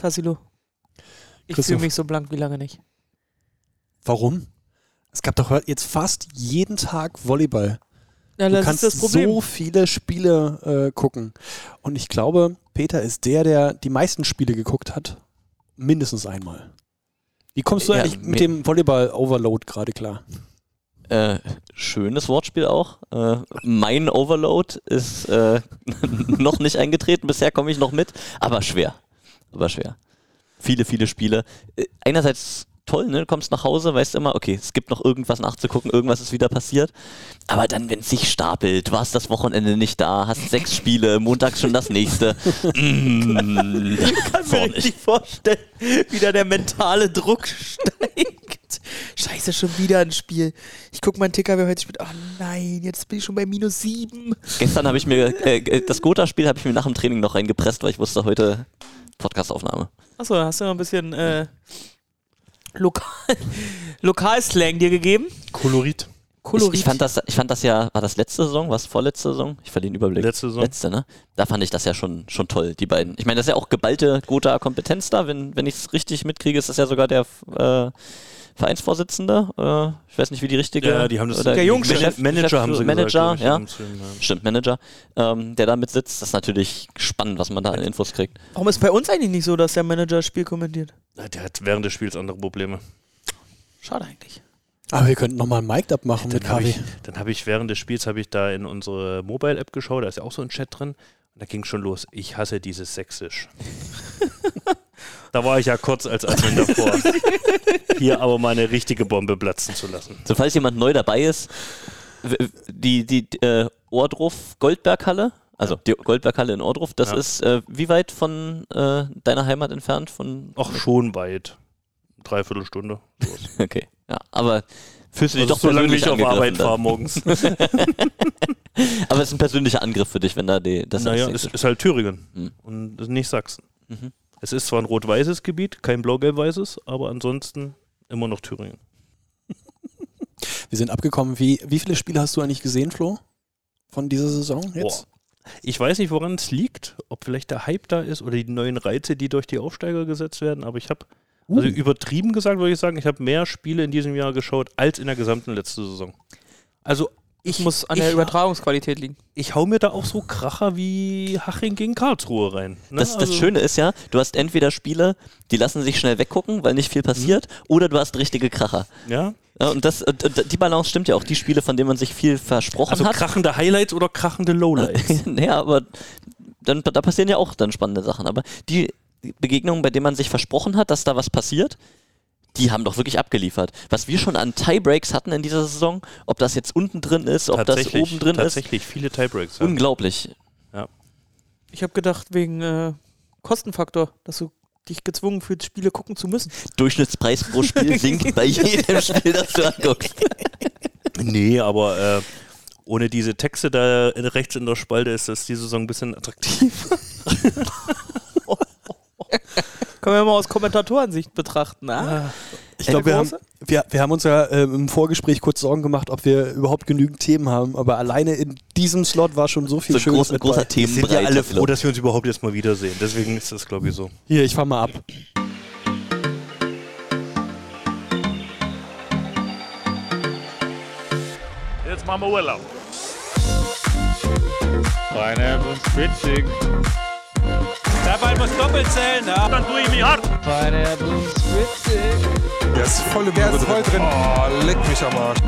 Tassilo. Ich fühle mich so blank wie lange nicht. Warum? Es gab doch jetzt fast jeden Tag Volleyball. Ja, Du das kannst ist das Problem. so viele Spiele äh, gucken. Und ich glaube, Peter ist der, der die meisten Spiele geguckt hat. Mindestens einmal. Wie kommst du Ja, eigentlich mit dem Volleyball-Overload gerade klar? Äh, schönes Wortspiel auch. Äh, mein Overload ist äh, noch nicht eingetreten. Bisher komme ich noch mit, aber schwer. Aber schwer. Viele, viele Spiele. Äh, einerseits toll, ne? Du kommst nach Hause, weißt immer, okay, es gibt noch irgendwas nachzugucken, irgendwas ist wieder passiert. Aber dann, wenn es sich stapelt, warst das Wochenende nicht da, hast sechs Spiele, montags schon das nächste. Mm, Ich kann mir richtig vorstellen, wie da der mentale Druck steigt. Scheiße, schon wieder ein Spiel. Ich guck meinen Ticker, wer heute spielt. Oh nein, jetzt bin ich schon bei minus sieben. Gestern habe ich mir, äh, das Gotha-Spiel habe ich mir nach dem Training noch reingepresst, weil ich wusste, heute Podcastaufnahme. Achso, hast du noch ein bisschen äh, Lokal Lokalslang dir gegeben? Kolorit. Kolorit. Ich, ich, fand das, ich fand das ja, war das letzte Saison, was vorletzte Saison? Ich verliere den Überblick. Letzte Saison. Letzte, ne? Da fand ich das ja schon, schon toll, die beiden. Ich meine, das ist ja auch geballte Gotha-Kompetenz da. Wenn, wenn ich es richtig mitkriege, ist das ja sogar der äh, Vereinsvorsitzende. Äh, ich weiß nicht, wie die richtige. Ja, die haben das- oder Der Jungchef. Chef- Manager haben sie Manager, gesagt. ja. Film, ja. Stimmt, Manager, ähm, der da mit sitzt. Das ist natürlich spannend, was man da an Infos kriegt. Warum ist bei uns eigentlich nicht so, dass der Manager das Spiel kommentiert? Der hat während des Spiels andere Probleme. Schade eigentlich. Aber wir könnten nochmal ein Mic-Up machen mit Dann habe KW. ich, dann hab ich während des Spiels habe ich da in unsere Mobile-App geschaut, da ist ja auch so ein Chat drin. Da ging schon los. Ich hasse dieses Sächsisch. da war ich ja kurz als Admin davor. Hier aber mal eine richtige Bombe platzen zu lassen. So, falls jemand neu dabei ist, die, die äh, Ohrdruf Goldberghalle, also die Goldberghalle in Ohrdruf, das Ja. ist äh, wie weit von äh, deiner Heimat entfernt? Von Ach, schon weit. Dreiviertel Stunde. okay, ja, aber fühlst du dich Also doch solange persönlich ich auf Arbeit angegriffen fahre dann? morgens. Aber es ist ein persönlicher Angriff für dich, wenn da die das naja, es ist halt Thüringen Hm. und nicht Sachsen. Mhm. Es ist zwar ein rot-weißes Gebiet, kein blau-gelb-weißes, aber ansonsten immer noch Thüringen. Wir sind abgekommen. Wie, wie viele Spiele hast du eigentlich gesehen, Flo? Von dieser Saison jetzt? Ich weiß nicht, woran es liegt, ob vielleicht der Hype da ist oder die neuen Reize, die durch die Aufsteiger gesetzt werden, aber ich habe, also übertrieben gesagt, würde ich sagen, ich habe mehr Spiele in diesem Jahr geschaut als in der gesamten letzten Saison. Also Ich ich, muss an ich, der Übertragungsqualität liegen. ich hau mir da auch so Kracher wie Haching gegen Karlsruhe rein. Ne? Das, das Also- Schöne ist ja, du hast entweder Spiele, die lassen sich schnell weggucken, weil nicht viel passiert, oder du hast richtige Kracher. Ja, Ja, und, das, und, die Balance stimmt ja auch. Die Spiele, von denen man sich viel versprochen also hat. krachende Highlights oder krachende Lowlights. ja, aber dann, da passieren ja auch dann spannende Sachen. Aber die Begegnungen, bei denen man sich versprochen hat, dass da was passiert, die haben doch wirklich abgeliefert. Was wir schon an Tiebreaks hatten in dieser Saison, ob das jetzt unten drin ist, ob das tatsächlich, oben drin ist, tatsächlich viele Tiebreaks. Ja. unglaublich. Ich habe gedacht, wegen äh, Kostenfaktor, dass du dich gezwungen fühlst, Spiele gucken zu müssen. Durchschnittspreis pro Spiel sinkt bei jedem Spiel, das du anguckst. Nee, aber äh, ohne diese Texte da rechts in der Spalte ist das die Saison ein bisschen attraktiv. Können wir mal aus Kommentatorensicht betrachten. Ah? Ich glaube, wir haben, wir, wir haben uns ja äh, im Vorgespräch kurz Sorgen gemacht, ob wir überhaupt genügend Themen haben. Aber alleine in diesem Slot war schon so viel So Schönes großer, mit großer. Wir sind ja alle froh, dass wir uns überhaupt jetzt mal wiedersehen. Deswegen ist das, glaube ich, so. Hier, ich fahr mal ab. Jetzt machen wir Urlaub. Pineapple Spritzig. Der Ball muss doppelt zählen, ja. Dann tue ich mich hart. Pineapple Spritzig. Der ist voll, der ist voll drin. Oh, leck mich am Arsch.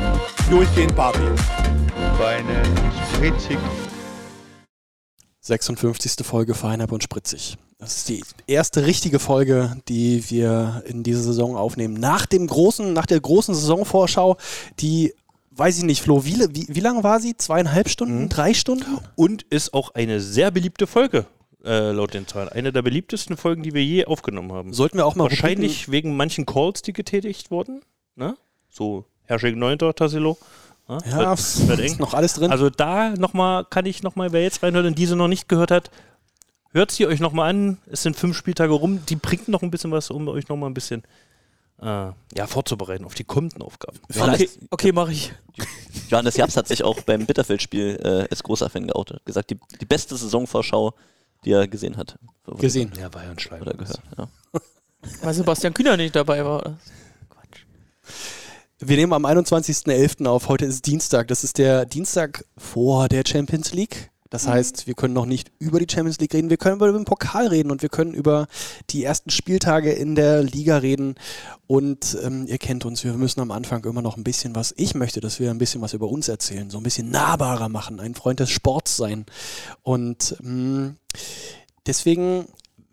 Durchgehend Party. Pineapple Spritzig. 56. Folge Feinab und Spritzig. Das ist die erste richtige Folge, die wir in dieser Saison aufnehmen. Nach dem großen, nach der großen Saisonvorschau, die, weiß ich nicht, Flo, wie, wie, wie lange war sie? Zweieinhalb Stunden? Drei Stunden? Und ist auch eine sehr beliebte Folge, äh, laut den Zahlen. Eine der beliebtesten Folgen, die wir je aufgenommen haben. Sollten wir auch mal Wahrscheinlich wegen manchen Calls, die getätigt wurden. Ne? So, Herrsching 9. Tassilo. Ja, Ja, wird, wird ist noch alles drin. Also da nochmal, kann ich nochmal, wer jetzt reinhört und diese noch nicht gehört hat, hört sie euch nochmal an. Es sind fünf Spieltage rum. Die bringt noch ein bisschen was, um euch nochmal ein bisschen äh, ja, vorzubereiten auf die kommenden Aufgaben. Okay, okay mache ich. Johannes Japs hat sich auch beim Bitterfeld-Spiel äh, als großer Fan geoutet. Gesagt, die, die beste Saisonvorschau die er gesehen hat. Gesehen. Ja, war ja ein. Oder gehört. Ja. Weil Sebastian Kühner nicht dabei war. Quatsch. Wir nehmen am 21.11. auf. Heute ist Dienstag. Das ist der Dienstag vor der Champions League. Das heißt, wir können noch nicht über die Champions League reden, wir können über den Pokal reden und wir können über die ersten Spieltage in der Liga reden. Und ähm, ihr kennt uns, wir müssen am Anfang immer noch ein bisschen was, ich möchte, dass wir ein bisschen was über uns erzählen, so ein bisschen nahbarer machen, ein Freund des Sports sein. Und ähm, deswegen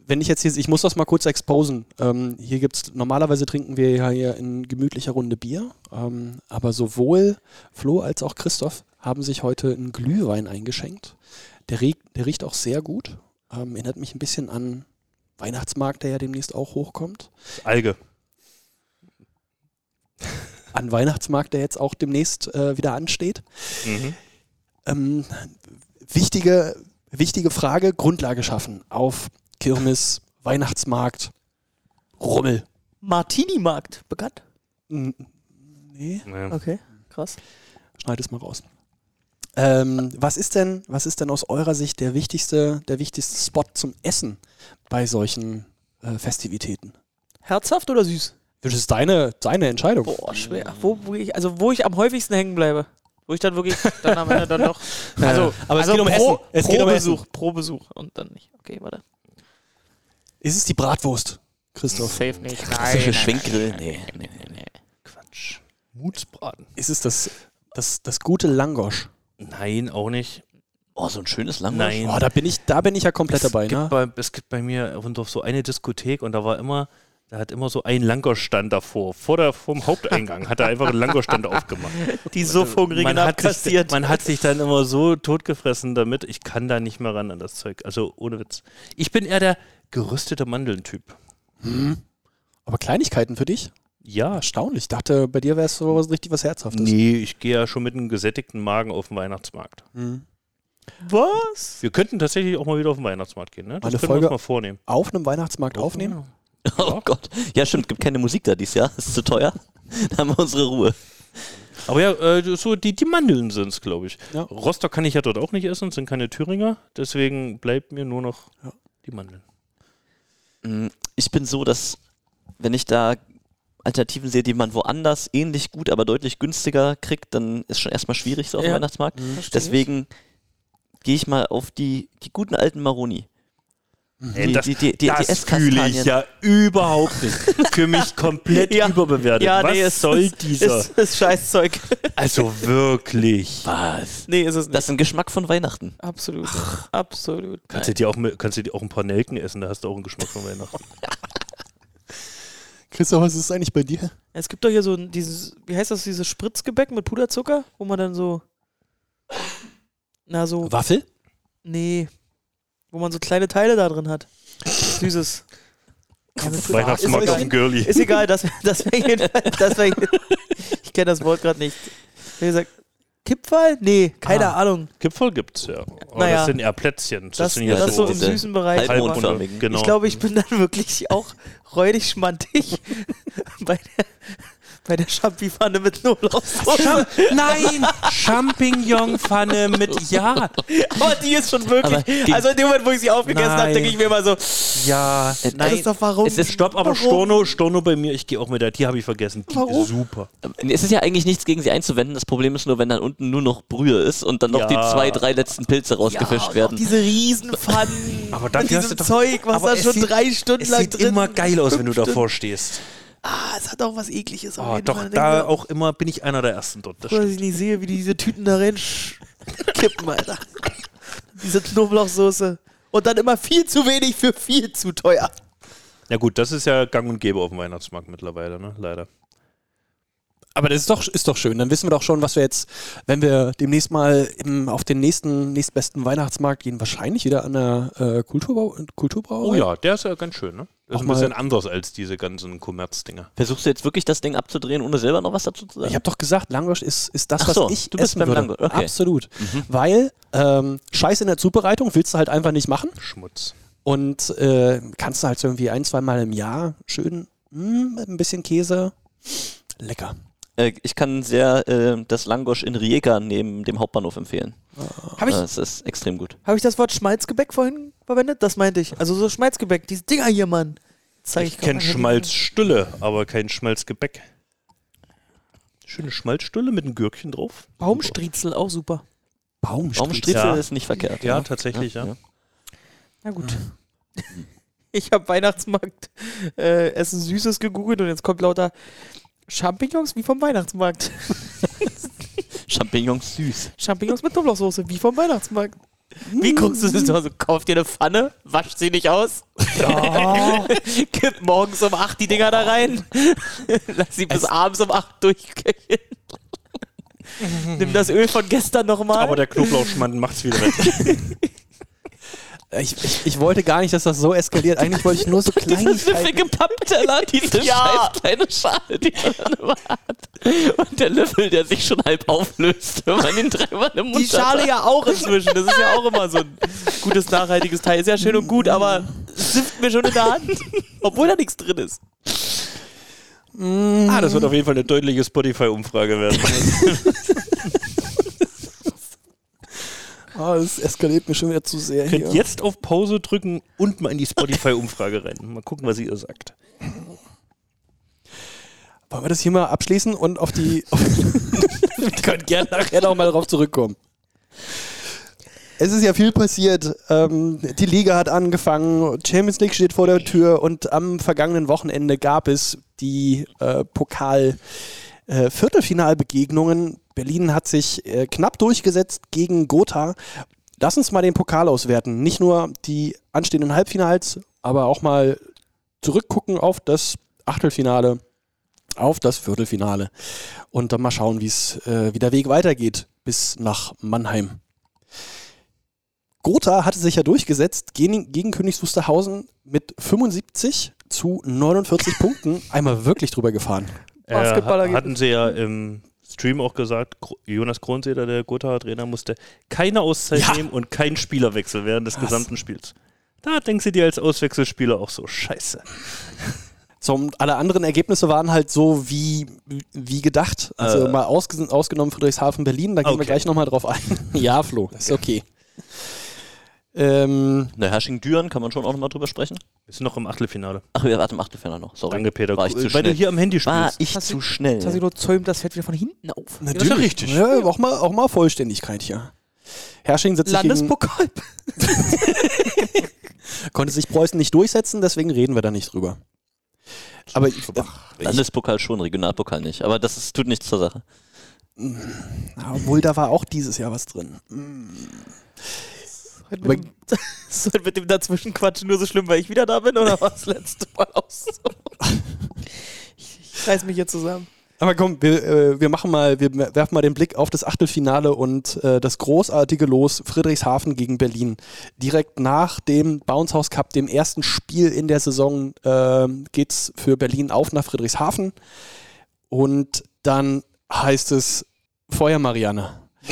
wenn ich jetzt hier, ich muss das mal kurz exposen. Ähm, hier gibt's, normalerweise trinken wir ja hier in gemütlicher Runde Bier, ähm, aber sowohl Flo als auch Christoph haben sich heute einen Glühwein eingeschenkt. Der, riecht, der riecht auch sehr gut. Ähm, erinnert mich ein bisschen an Weihnachtsmarkt, der ja demnächst auch hochkommt. Alge. An Weihnachtsmarkt, der jetzt auch demnächst äh, wieder ansteht. Mhm. Ähm, wichtige, wichtige Frage, Grundlage schaffen auf Kirmes, Weihnachtsmarkt, Rummel. Martini-Markt, bekannt? N- Nee, Ja. Okay, krass. schneid es mal raus. Ähm, was ist denn, was ist denn aus eurer Sicht der wichtigste, der wichtigste Spot zum Essen bei solchen äh, Festivitäten? Herzhaft oder süß? Das ist deine, deine Entscheidung. Boah, schwer. Wo, wo ich, also wo ich am häufigsten hängen bleibe. Wo ich dann wirklich dann am Ende dann noch. Also, aber es also geht um pro, Essen. Es pro geht um Besuch, pro Besuch. Und dann nicht. Okay, warte. Ist es die Bratwurst, Christoph? Safe nicht. Klassische Schwenkgrill? Nee, nee, nee, nee. Quatsch. Mutsbraten. Ist es das, das, das gute Langosch? Nein, auch nicht. Oh, so ein schönes Langosch. Nein. Boah, da bin ich, da bin ich ja komplett dabei, es, gibt ne? bei, es gibt bei mir auf dem Dorf so eine Diskothek und da war immer, da hat immer so ein Langosch-Stand davor. Vor der, vom Haupteingang hat er einfach einen Langosch-Stand aufgemacht. Die Suffhungrigen man hat, sich, man hat sich dann immer so totgefressen damit, ich kann da nicht mehr ran an das Zeug. Also ohne Witz. Ich bin eher der geröstete Mandeln-Typ. Aber Kleinigkeiten für dich? Ja. Erstaunlich. Ich dachte, bei dir wäre es so was, richtig was Herzhaftes. Nee, ich gehe ja schon mit einem gesättigten Magen auf den Weihnachtsmarkt. Mhm. Was? Wir könnten tatsächlich auch mal wieder auf den Weihnachtsmarkt gehen, ne? Das Eine können Folge- wir uns mal vornehmen. Auf einem Weihnachtsmarkt aufnehmen? Oh Gott. Ja, stimmt, gibt keine Musik da dieses Jahr. Ist zu teuer. Dann haben wir unsere Ruhe. Aber ja, äh, so die, die Mandeln sind es, glaube ich. Ja. Rostock kann ich ja dort auch nicht essen, sind keine Thüringer. Deswegen bleibt mir nur noch Ja. die Mandeln. Mm, Ich bin so, dass wenn ich da Alternativen sehe, die man woanders ähnlich gut, aber deutlich günstiger kriegt, dann ist schon erstmal schwierig so auf dem Ja. Weihnachtsmarkt. Versteh Deswegen gehe ich mal auf die, die guten alten Maroni. Die, das die, die, die, das die fühle ich ja überhaupt nicht. Für mich komplett Ja. überbewertet. Ja, Was nee, es soll ist, dieser? Ist, ist Scheißzeug. also wirklich. Was? nee, ist es nicht. Das ist ein Geschmack von Weihnachten. Absolut. Absolut. Kannst du, dir auch, kannst du dir auch ein paar Nelken essen, da hast du auch einen Geschmack von Weihnachten. Christoph, was ist eigentlich bei dir? Es gibt doch hier so dieses, wie heißt das, dieses Spritzgebäck mit Puderzucker, wo man dann so, na so, Waffel? nee, wo man so kleine Teile da drin hat. Süßes. Weihnachtsmarkt ist, auf dem egal, Girlie. ist egal, das, das wäre jedenfalls, das wär, ich kenne das Wort gerade nicht. Wie gesagt, Kipferl? Nee, keine Ah. Ahnung. Gipfel gibt's ja. Aber Naja. das sind eher Plätzchen. Das, sind ja das so im diese süßen Bereich. Genau. Ich glaube, ich bin dann wirklich auch räudig schmantig bei der, bei der Champipfanne mit Knoblauchsoße. Nein! Champignonpfanne mit Ja! Aber die ist schon wirklich. Also in dem Moment, wo ich sie aufgegessen habe, denke ich mir immer so, Ja. Nein, ist doch warum? Es ist- Stopp, aber Warum? Storno, Storno bei mir, ich gehe auch mit der, die habe ich vergessen. Die Warum? ist super. Es ist ja eigentlich nichts gegen sie einzuwenden. Das Problem ist nur, wenn dann unten nur noch Brühe ist und dann noch Ja. die zwei, drei letzten Pilze rausgefischt ja, werden. Auch diese Riesenpfannen Aber mit dafür hast diesem doch- Zeug, was da es schon sieht- drei Stunden Es lang sieht drin immer geil aus, wenn du davor stehst. Ah, es hat auch was ekliges. Oh, doch, da auch immer bin ich einer der Ersten dort. Das dass ich nicht sehe, wie die diese Tüten da rein kippen, Alter. diese Knoblauchsoße. Und dann immer viel zu wenig für viel zu teuer. Ja gut, das ist ja gang und gäbe auf dem Weihnachtsmarkt mittlerweile, ne? Leider. Aber das ist doch, ist doch schön. Dann wissen wir doch schon, was wir jetzt, wenn wir demnächst mal im, auf den nächsten, nächstbesten Weihnachtsmarkt gehen, wahrscheinlich wieder an der äh, Kulturbau, Kulturbrauerei. Oh ja, der ist ja ganz schön, ne? Das Auch ist ein bisschen anders als diese ganzen Kommerzdinger. Versuchst du jetzt wirklich das Ding abzudrehen, ohne selber noch was dazu zu sagen? Ich habe doch gesagt, Langosch ist, ist das, Ach was so, ich du bist essen beim würde. Langosch, okay. Absolut. Weil ähm, Scheiß in der Zubereitung willst du halt einfach nicht machen. Schmutz. Und äh, kannst du halt so irgendwie ein, zwei Mal im Jahr schön mm, mit ein bisschen Käse. Lecker. Äh, ich kann sehr äh, das Langosch in Rijeka neben dem Hauptbahnhof empfehlen. Habe ich, Das ist extrem gut. hab ich das Wort Schmalzgebäck vorhin, verwendet? Das meinte ich. Also so Schmalzgebäck, diese Dinger hier, Mann. Zeig Ich kenne mal. Schmalzstülle, aber kein Schmalzgebäck. Schöne Schmalzstülle mit einem Gürkchen drauf. Baumstriezel, auch super. Baumstriezel Ja. ist nicht verkehrt. Ja, tatsächlich, ja. Na gut. Ich habe Weihnachtsmarkt äh, Essen Süßes gegoogelt und jetzt kommt lauter Champignons wie vom Weihnachtsmarkt. Champignons süß. Champignons mit Knoblauchsoße wie vom Weihnachtsmarkt. Wie guckst du das so? Also, kauft dir eine Pfanne, wascht sie nicht aus, kippt morgens um 8 die Dinger da rein, lass sie bis abends um 8 durchköcheln. Nimm das Öl von gestern nochmal. Aber der Knoblauchschmand macht's wieder weg. Ich, ich, ich wollte gar nicht, dass das so eskaliert. Eigentlich wollte ich nur so Diese Kleinigkeiten. süffige Pappteller, diese Ja. scheiß kleine Schale, die man immer hat. Und der Löffel, der sich schon halb auflöst, wenn man ihn dreimal im Mund Die Schale ja auch inzwischen. Das ist ja auch immer so ein gutes, nachhaltiges Teil. Ist ja schön und gut, aber es sifft mir schon in der Hand. Obwohl da nichts drin ist. ah, das wird auf jeden Fall eine deutliche Spotify-Umfrage werden. Oh, das eskaliert mir schon wieder zu sehr Könnt hier. jetzt auf Pause drücken und mal in die Spotify-Umfrage rein. Mal gucken, was ihr sagt. Wollen wir das hier mal abschließen und auf die. Auf wir können gerne nachher noch mal drauf zurückkommen. Es ist ja viel passiert. Ähm, die Liga hat angefangen, Champions League steht vor der Tür und am vergangenen Wochenende gab es die äh, Pokal äh, Viertelfinalbegegnungen. Berlin hat sich äh, knapp durchgesetzt gegen Gotha. Lass uns mal den Pokal auswerten. Nicht nur die anstehenden Halbfinals, aber auch mal zurückgucken auf das Achtelfinale, auf das Viertelfinale und dann mal schauen, äh, wie der Weg weitergeht bis nach Mannheim. Gotha hatte sich ja durchgesetzt gegen, gegen Königs Wusterhausen mit 75 zu 49 Punkten. Einmal wirklich drüber gefahren. Basketballer Äh, hatten sie ja im Stream auch gesagt, Jonas Kronzeder, der Gotha-Trainer, musste keine Auszeit Ja. nehmen und keinen Spielerwechsel während des Was? gesamten Spiels. Da denkst du dir als Auswechselspieler auch so, scheiße. Und alle anderen Ergebnisse waren halt so wie, wie gedacht. Also Äh. mal ausges ausgenommen Friedrichshafen Berlin, da gehen wir Okay. gleich nochmal drauf ein. ja, Flo, ist okay. Ähm, Na, Hersching-Düren kann man schon auch nochmal drüber sprechen. Wir sind noch im Achtelfinale. Ach, wir warten im Achtelfinale noch. Sorry. Danke, Peter. War ich zu Weil schnell. du hier am Handy War spielst. ich Hast zu schnell. Jetzt hast du nur zäumt, das fällt wieder von hinten auf. natürlich. ist ja richtig. Ja, auch, mal, auch mal Vollständigkeit hier. Herrsching setzt sich Landespokal. konnte sich Preußen nicht durchsetzen, deswegen reden wir da nicht drüber. Aber ich, ich, Landespokal schon, Regionalpokal nicht. Aber das ist, tut nichts zur Sache. obwohl da war auch dieses Jahr was drin. Heute mit, dem, ist heute mit dem Dazwischenquatschen nur so schlimm, weil ich wieder da bin oder war das letzte Mal aus? ich, ich reiß mich hier zusammen. Aber komm, wir, äh, wir machen mal, wir werfen mal den Blick auf das Achtelfinale und äh, das großartige Los Friedrichshafen gegen Berlin. Direkt nach dem Bounce House Cup, dem ersten Spiel in der Saison, äh, geht's für Berlin auf nach Friedrichshafen. Und dann heißt es Feuer Marianne.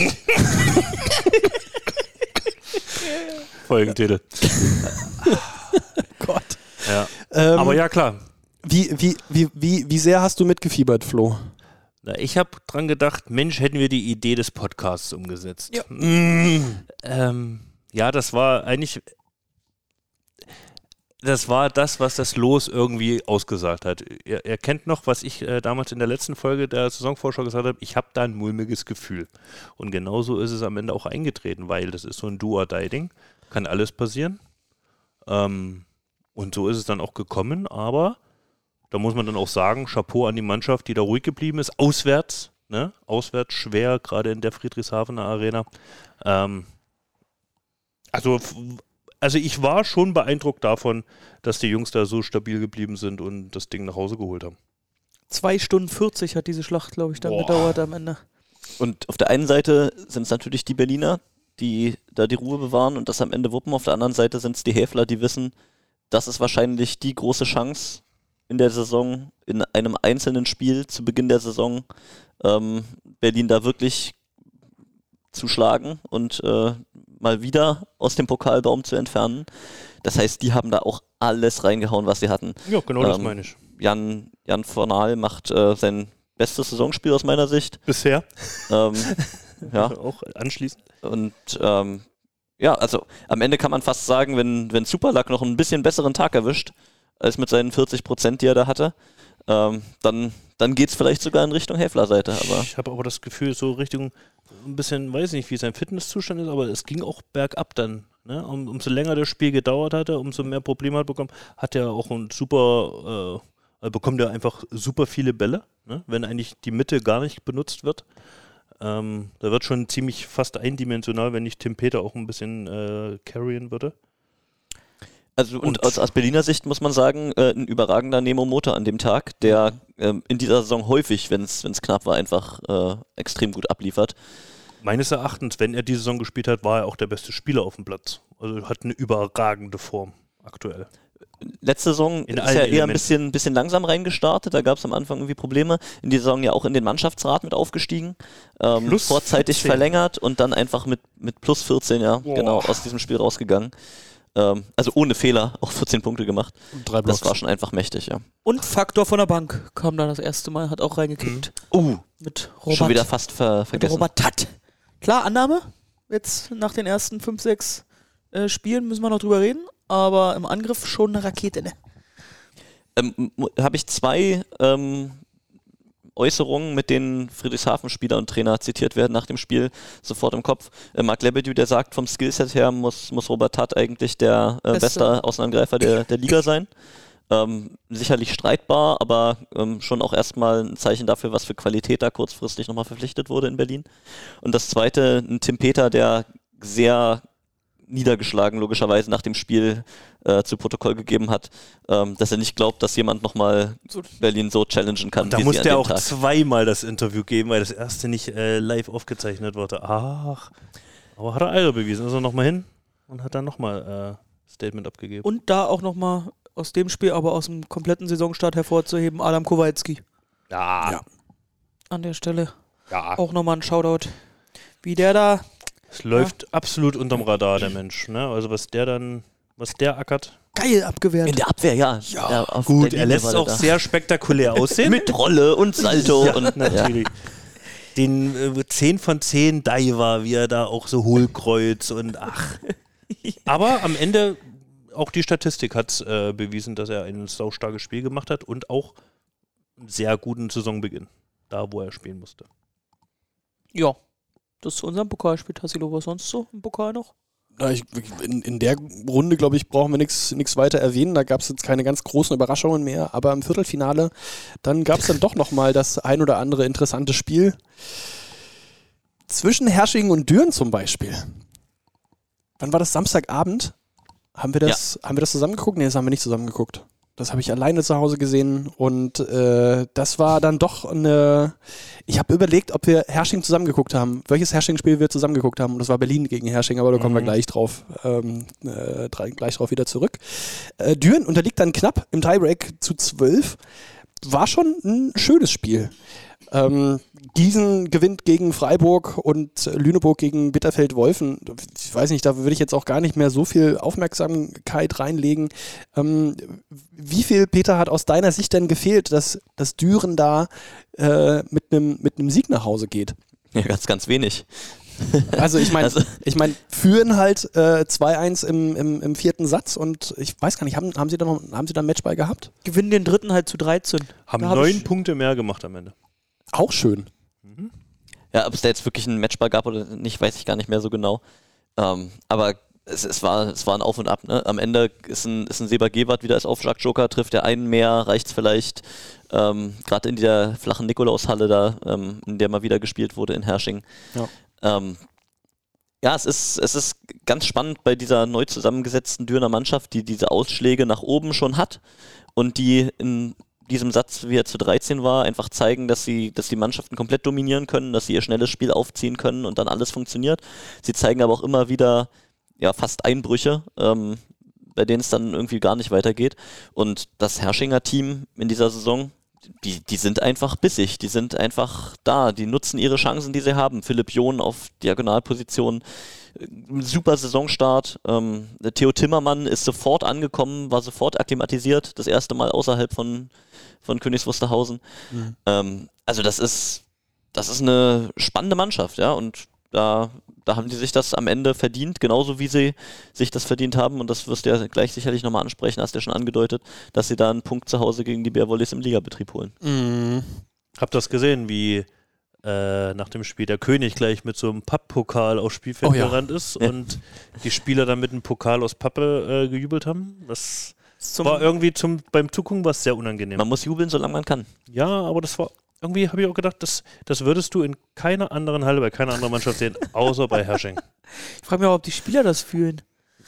Folgentitel. Gott. Ja. Ähm, Aber ja, klar. Wie, wie, wie, wie, wie sehr hast du mitgefiebert, Flo? Na, ich habe dran gedacht, Mensch, hätten wir die Idee des Podcasts umgesetzt. Ja. Ähm, ja, das war eigentlich. Das war das, was das Los irgendwie ausgesagt hat. Ihr, ihr kennt noch, was ich äh, damals in der letzten Folge der Saisonvorschau gesagt habe. Ich habe da ein mulmiges Gefühl. Und genauso ist es am Ende auch eingetreten, weil das ist so ein Do-or-Die-Ding. Kann alles passieren. Ähm, und so ist es dann auch gekommen. Aber da muss man dann auch sagen, Chapeau an die Mannschaft, die da ruhig geblieben ist. Auswärts, ne? Auswärts schwer, gerade in der Friedrichshafener Arena. Ähm, also, also ich war schon beeindruckt davon, dass die Jungs da so stabil geblieben sind und das Ding nach Hause geholt haben. Zwei Stunden 40 hat diese Schlacht, glaube ich, dann Boah. gedauert am Ende. Und auf der einen Seite sind es natürlich die Berliner, die da die Ruhe bewahren und das am Ende wuppen. Auf der anderen Seite sind es die Häfler, die wissen, das ist wahrscheinlich die große Chance in der Saison, in einem einzelnen Spiel zu Beginn der Saison, ähm, Berlin da wirklich zu schlagen und äh, mal wieder aus dem Pokalbaum zu entfernen. Das heißt, die haben da auch alles reingehauen, was sie hatten. Ja, genau das Ähm, meine ich. Jan, Jan Fornal macht äh, sein bestes Saisonspiel aus meiner Sicht. Bisher. Ähm, ja, Auch anschließend. und ähm, ja, also am Ende kann man fast sagen, wenn, wenn Superluck noch ein bisschen besseren Tag erwischt, als mit seinen 40 Prozent, die er da hatte, ähm, dann, dann geht es vielleicht sogar in Richtung Häfler-Seite. Ich habe aber das Gefühl, so Richtung ein bisschen, weiß nicht, wie sein Fitnesszustand ist, aber es ging auch bergab dann. Ne? Um, umso länger das Spiel gedauert hatte, umso mehr Probleme hat bekommen, hat er auch ein super, äh, bekommt er einfach super viele Bälle, ne? wenn eigentlich die Mitte gar nicht benutzt wird. Ähm, da wird schon ziemlich fast eindimensional, wenn ich Tim Peter auch ein bisschen äh, carryen würde. Also und, Und- aus, aus Berliner Sicht muss man sagen, äh, ein überragender Nemo Motor an dem Tag, der ähm, in dieser Saison häufig, wenn es knapp war, einfach äh, extrem gut abliefert. Meines Erachtens, wenn er diese Saison gespielt hat, war er auch der beste Spieler auf dem Platz. Also hat eine überragende Form aktuell. Letzte Saison In ist ja eher ein bisschen, bisschen langsam reingestartet, da gab es am Anfang irgendwie Probleme. In dieser Saison ja auch in den Mannschaftsrat mit aufgestiegen, ähm, vorzeitig 14. verlängert und dann einfach mit, mit plus 14, ja, Boah. genau, aus diesem Spiel rausgegangen. Ähm, also ohne Fehler, auch 14 Punkte gemacht. Drei Das war schon einfach mächtig, ja. Und Faktor von der Bank kam da das erste Mal, hat auch reingekickt. Uh, Mit Robert. schon wieder fast ver mit vergessen. Robert Tatt. Klar, Annahme. Jetzt nach den ersten 5, 6 äh, Spielen müssen wir noch drüber reden. Aber im Angriff schon eine Rakete, ne? ähm, habe ich zwei ähm, Äußerungen, mit denen Friedrichshafen-Spieler und Trainer zitiert werden nach dem Spiel, sofort im Kopf. Äh, Marc Lebedew, der sagt, vom Skillset her muss, muss Robert Tatt eigentlich der äh, Beste. Außenangreifer der, der Liga sein. Ähm, sicherlich streitbar, aber ähm, schon auch erstmal ein Zeichen dafür, was für Qualität da kurzfristig nochmal verpflichtet wurde in Berlin. Und das zweite, ein Tim Peter, der sehr niedergeschlagen logischerweise nach dem Spiel äh, zu Protokoll gegeben hat, ähm, dass er nicht glaubt, dass jemand nochmal Berlin so challengen kann. Und da musste er auch Tag. zweimal das Interview geben, weil das erste nicht äh, live aufgezeichnet wurde. Ach, aber hat er Eier bewiesen. Ist er nochmal hin und hat dann nochmal äh, Statement abgegeben. Und da auch nochmal aus dem Spiel, aber aus dem kompletten Saisonstart hervorzuheben, Adam Kowalski. ja, Ja. An der Stelle ja. auch nochmal ein Shoutout. Wie der da. Es läuft absolut unterm Radar, der Mensch. Ne? Also was der dann, was der ackert. Geil abgewehrt. In der Abwehr, ja. ja auf Gut, er lässt der auch da. sehr spektakulär aussehen. Mit Rolle und Salto. ja, und, ja. natürlich. Den äh, 10 von 10 Diver, wie er da auch so Hohlkreuz und ach. Aber am Ende, auch die Statistik hat äh, bewiesen, dass er ein saustarkes Spiel gemacht hat und auch einen sehr guten Saisonbeginn. Da, wo er spielen musste. Ja. Das zu unserem Pokalspiel, Tassilo, was sonst so im Pokal noch? Na, ich, in, in der Runde, glaube ich, brauchen wir nichts weiter erwähnen. Da gab es jetzt keine ganz großen Überraschungen mehr. Aber im Viertelfinale, dann gab es dann doch nochmal das ein oder andere interessante Spiel. Zwischen Hersching und Düren zum Beispiel. Wann war das? Samstagabend? Haben wir das, haben wir das zusammen geguckt? Nee, das haben wir nicht zusammen geguckt. Das habe ich alleine zu Hause gesehen und äh, das war dann doch eine. Ich habe überlegt, ob wir Hersching zusammen geguckt haben. Welches Hersching-Spiel wir zusammen geguckt haben. Und das war Berlin gegen Hersching, aber da kommen wir Mhm. gleich drauf, ähm, äh, gleich drauf wieder zurück. Äh, Düren unterliegt dann knapp im Tiebreak zu 12. War schon ein schönes Spiel. Ähm, Gießen gewinnt gegen Freiburg und Lüneburg gegen Bitterfeld-Wolfen. Ich weiß nicht, da würde ich jetzt auch gar nicht mehr so viel Aufmerksamkeit reinlegen. Ähm, wie viel, Peter, hat aus deiner Sicht denn gefehlt, dass, dass Düren da äh, mit einem mit einem Sieg nach Hause geht? ja, ganz, ganz wenig. Also ich meine, Also- ich meine, führen halt äh, 2-1 im, im, im vierten Satz und ich weiß gar nicht, haben, haben sie da noch, haben sie da ein Matchball gehabt? Gewinnen den dritten halt zu 13. Haben hab neun ich- Punkte mehr gemacht am Ende. Auch schön. Ja, ob es da jetzt wirklich einen Matchball gab oder nicht, weiß ich gar nicht mehr so genau. Ähm, aber es, es, war, es war ein Auf und Ab. Ne? Am Ende ist ein, ist ein Seba Gewart wieder als Aufschlagjoker, trifft der einen mehr, reicht es vielleicht. Ähm, Gerade in der flachen Nikolaushalle da, ähm, in der mal wieder gespielt wurde in Hersching. Ja. Ähm, ja, es ist, es ist ganz spannend bei dieser neu zusammengesetzten Dürner Mannschaft, die diese Ausschläge nach oben schon hat und die in diesem Satz, wie er zu 13 war, einfach zeigen, dass sie, dass die Mannschaften komplett dominieren können, dass sie ihr schnelles Spiel aufziehen können und dann alles funktioniert. Sie zeigen aber auch immer wieder ja, fast Einbrüche, ähm, bei denen es dann irgendwie gar nicht weitergeht. Und das Herrschinger Team in dieser Saison, die, die sind einfach bissig, die sind einfach da, die nutzen ihre Chancen, die sie haben. Philipp John auf Diagonalposition, äh, super Saisonstart. Ähm, Theo Timmermann ist sofort angekommen, war sofort akklimatisiert, das erste Mal außerhalb von, von Königs Wusterhausen. Ähm, also das ist, das ist eine spannende Mannschaft, ja, und da, da haben die sich das am Ende verdient, genauso wie sie sich das verdient haben. Und das wirst du ja gleich sicherlich nochmal ansprechen, hast du ja schon angedeutet, dass sie da einen Punkt zu Hause gegen die Bärwollis im Ligabetrieb holen. Mhm. Hab das gesehen, wie äh, nach dem Spiel der König gleich mit so einem Papppokal aufs Spielfeld Oh ja. gerannt ist Ja. und die Spieler dann mit einem Pokal aus Pappe äh, gejubelt haben. Das Zum, war irgendwie zum, beim Zugucken was sehr unangenehm. Man muss jubeln, solange man kann. Ja, aber das war irgendwie, habe ich auch gedacht, das, das würdest du in keiner anderen Halle, bei keiner anderen Mannschaft sehen, außer bei Hersching. ich frage mich auch, ob die Spieler das fühlen.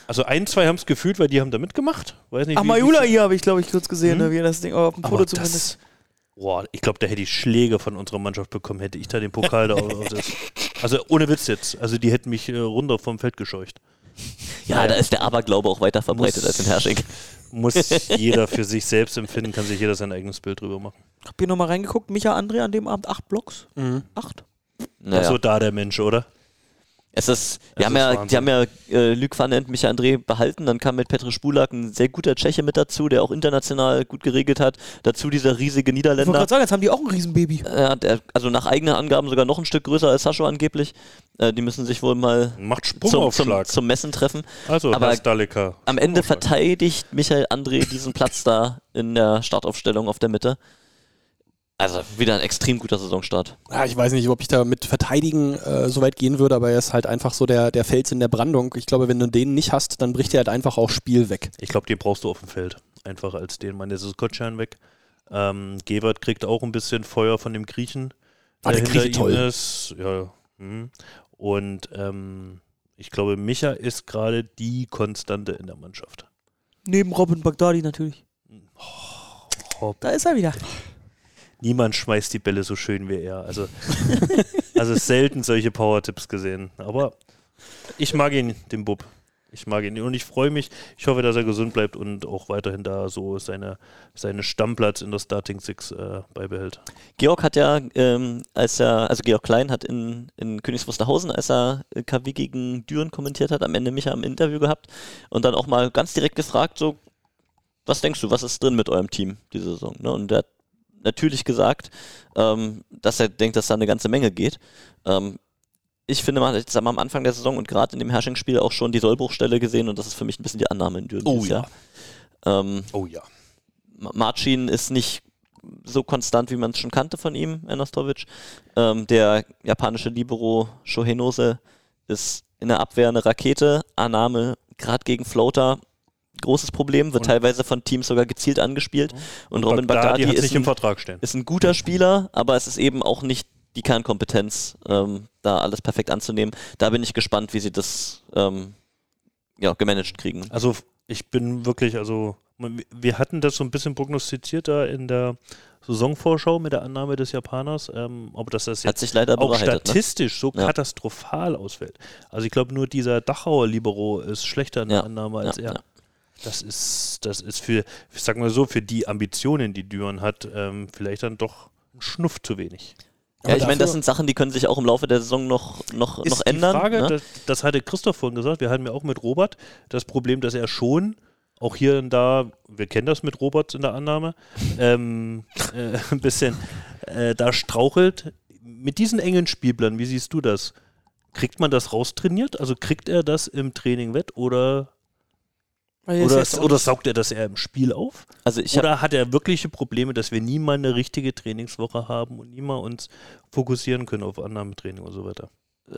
Also ein, zwei haben es gefühlt, weil die haben da mitgemacht. Weiß nicht, Ach, wie- hier habe ich, glaube ich, kurz gesehen, Hm? ne, wie er das Ding auf dem Foto zumindest. boah, ich glaube, da hätte ich Schläge von unserer Mannschaft bekommen, hätte ich da den Pokal da. Also ohne Witz jetzt. Also die hätten mich äh, runter vom Feld gescheucht. Ja, da ist der Aberglaube auch weiter verbreitet als in Hersching. Muss jeder für sich selbst empfinden, kann sich jeder sein eigenes Bild drüber machen. Hab ihr nochmal reingeguckt? Micha André an dem Abend acht Blocks? Mhm. Acht? Naja. Also da der Mensch, oder? Es ist, die Es haben ist ja, die haben ja äh, Luc van Ent, Micha André behalten, dann kam mit Petr Spulak ein sehr guter Tscheche mit dazu, der auch international gut geregelt hat. Dazu dieser riesige Ich wollte Niederländer. gerade sagen, jetzt haben die auch ein Riesenbaby. Ja, der, also nach eigenen Angaben sogar noch ein Stück größer als Sascho angeblich. Äh, die müssen sich wohl mal Macht zum, zum, zum Messen treffen. also, aber. Am Ende verteidigt Michael André diesen Platz da in der Startaufstellung auf der Mitte. Also wieder ein extrem guter Saisonstart. Ja, ich weiß nicht, ob ich da mit Verteidigen äh, so weit gehen würde, aber er ist halt einfach so der, der Fels in der Brandung. Ich glaube, wenn du den nicht hast, dann bricht dir halt einfach auch Spiel weg. Ich glaube, den brauchst du auf dem Feld. Einfacher als den. Man, jetzt ist Kotschan weg. Ähm, Gebert kriegt auch ein bisschen Feuer von dem Griechen. Ah, der hinter Grieche ihm toll. Ist. Ja, hm. Und ähm, ich glaube, Micha ist gerade die Konstante in der Mannschaft. Neben Robin Bagdadi natürlich. Hopp. Da ist er wieder. Niemand schmeißt die Bälle so schön wie er. Also, also selten solche Power-Tipps gesehen. Aber ich mag ihn, den Bub. Ich mag ihn und ich freue mich. Ich hoffe, dass er gesund bleibt und auch weiterhin da so seine, seine Stammplatz in der Starting Six äh, beibehält. Georg hat ja, ähm, als er, also Georg Klein hat in, in Königs Wusterhausen, als er KW gegen Düren kommentiert hat, am Ende Micha im Interview gehabt und dann auch mal ganz direkt gefragt, so, was denkst du, was ist drin mit eurem Team diese Saison? Ne? Und der hat natürlich gesagt, ähm, dass er denkt, dass da eine ganze Menge geht. Ähm, ich finde, man hat jetzt am Anfang der Saison und gerade in dem Herrsching-Spiel auch schon die Sollbruchstelle gesehen und das ist für mich ein bisschen die Annahme in Düren Oh ja. Jahr. Ähm, Oh ja. Ma- Marcin ist nicht so konstant, wie man es schon kannte von ihm, Anastovic. Ähm, der japanische Libero Shohenose ist in der Abwehr eine Rakete. Annahme gerade gegen Floater. Großes Problem, wird Und- teilweise von Teams sogar gezielt angespielt. Und, Robin Bagdadi hat ist ein, ist ein guter Spieler, aber es ist eben auch nicht die Kernkompetenz, ähm, da alles perfekt anzunehmen. Da bin ich gespannt, wie sie das ähm, ja, gemanagt kriegen. Also ich bin wirklich, also wir hatten das so ein bisschen prognostiziert da in der Saisonvorschau mit der Annahme des Japaners, ähm, ob das das Hat jetzt sich leider auch. Ne? statistisch so Ja. katastrophal ausfällt. Also ich glaube nur dieser Dachauer Libero ist schlechter in der Ja. Annahme als Ja, er. Das ist, das ist für, ich sag mal so, für die Ambitionen, die Düren hat, ähm, vielleicht dann doch ein Schnuff zu wenig. Ja, ich meine, das sind Sachen, die können sich auch im Laufe der Saison noch, noch, ist noch ändern. Die Frage, ne? das, das hatte Christoph vorhin gesagt, wir hatten ja auch mit Robert das Problem, dass er schon auch hier und da, wir kennen das mit Roberts in der Annahme, ähm, äh, ein bisschen äh, da strauchelt. Mit diesen engen Spielplänen, wie siehst du das? Kriegt man das raustrainiert? Also kriegt er das im Training wett oder, er oder, oder saugt er das eher im Spiel auf? also Oder hat er wirkliche Probleme, dass wir nie mal eine richtige Trainingswoche haben und nie mal uns fokussieren können auf Annahmetraining und so weiter?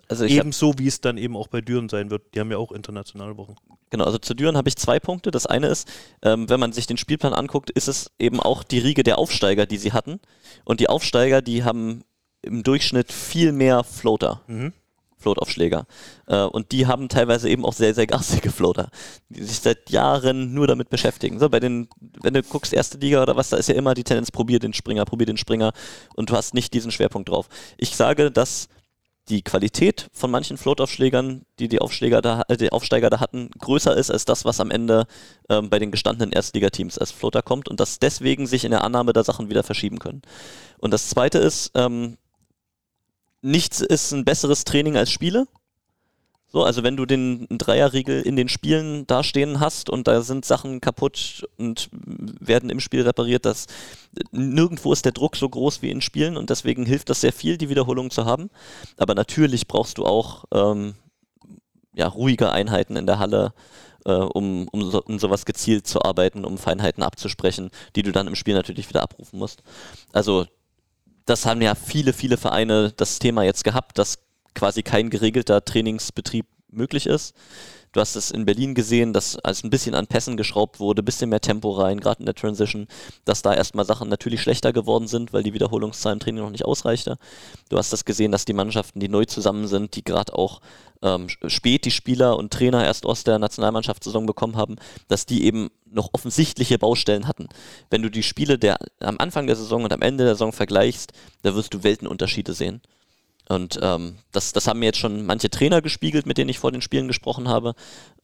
also Ebenso wie es dann eben auch bei Düren sein wird. Die haben ja auch internationale Wochen. genau, also zu Düren habe ich zwei Punkte. Das eine ist, ähm, wenn man sich den Spielplan anguckt, ist es eben auch die Riege der Aufsteiger, die sie hatten. Und die Aufsteiger, die haben im Durchschnitt viel mehr Floater. Mhm. Floataufschläger. Äh, und die haben teilweise eben auch sehr, sehr garstige Floater, die sich seit Jahren nur damit beschäftigen. So, bei den, wenn du guckst, erste Liga oder was, da ist ja immer die Tendenz, probier den Springer, probier den Springer und du hast nicht diesen Schwerpunkt drauf. Ich sage, dass die Qualität von manchen Floataufschlägern, die die, Aufschläger da, äh, die Aufsteiger da hatten, größer ist als das, was am Ende ähm, bei den gestandenen Erstligateams als Floater kommt und dass deswegen sich in der Annahme der Sachen wieder verschieben können. Und das zweite ist, ähm, nichts ist ein besseres Training als Spiele. So, also wenn du den Dreierriegel in den Spielen dastehen hast und da sind Sachen kaputt und werden im Spiel repariert, dass nirgendwo ist der Druck so groß wie in Spielen und deswegen hilft das sehr viel, die Wiederholung zu haben. Aber natürlich brauchst du auch ähm, ja, ruhige Einheiten in der Halle, äh, um, um, so, um sowas gezielt zu arbeiten, um Feinheiten abzusprechen, die du dann im Spiel natürlich wieder abrufen musst. Also das haben ja viele, viele Vereine das Thema jetzt gehabt, dass quasi kein geregelter Trainingsbetrieb möglich ist. Du hast es in Berlin gesehen, dass als ein bisschen an Pässen geschraubt wurde, ein bisschen mehr Tempo rein, gerade in der Transition, dass da erstmal Sachen natürlich schlechter geworden sind, weil die Wiederholungszahl im Training noch nicht ausreichte. Du hast das gesehen, dass die Mannschaften, die neu zusammen sind, die gerade auch ähm, spät die Spieler und Trainer erst aus der Nationalmannschaftssaison bekommen haben, dass die eben noch offensichtliche Baustellen hatten. Wenn du die Spiele der, am Anfang der Saison und am Ende der Saison vergleichst, da wirst du Weltenunterschiede sehen. Und ähm, das, das haben mir jetzt schon manche Trainer gespiegelt, mit denen ich vor den Spielen gesprochen habe.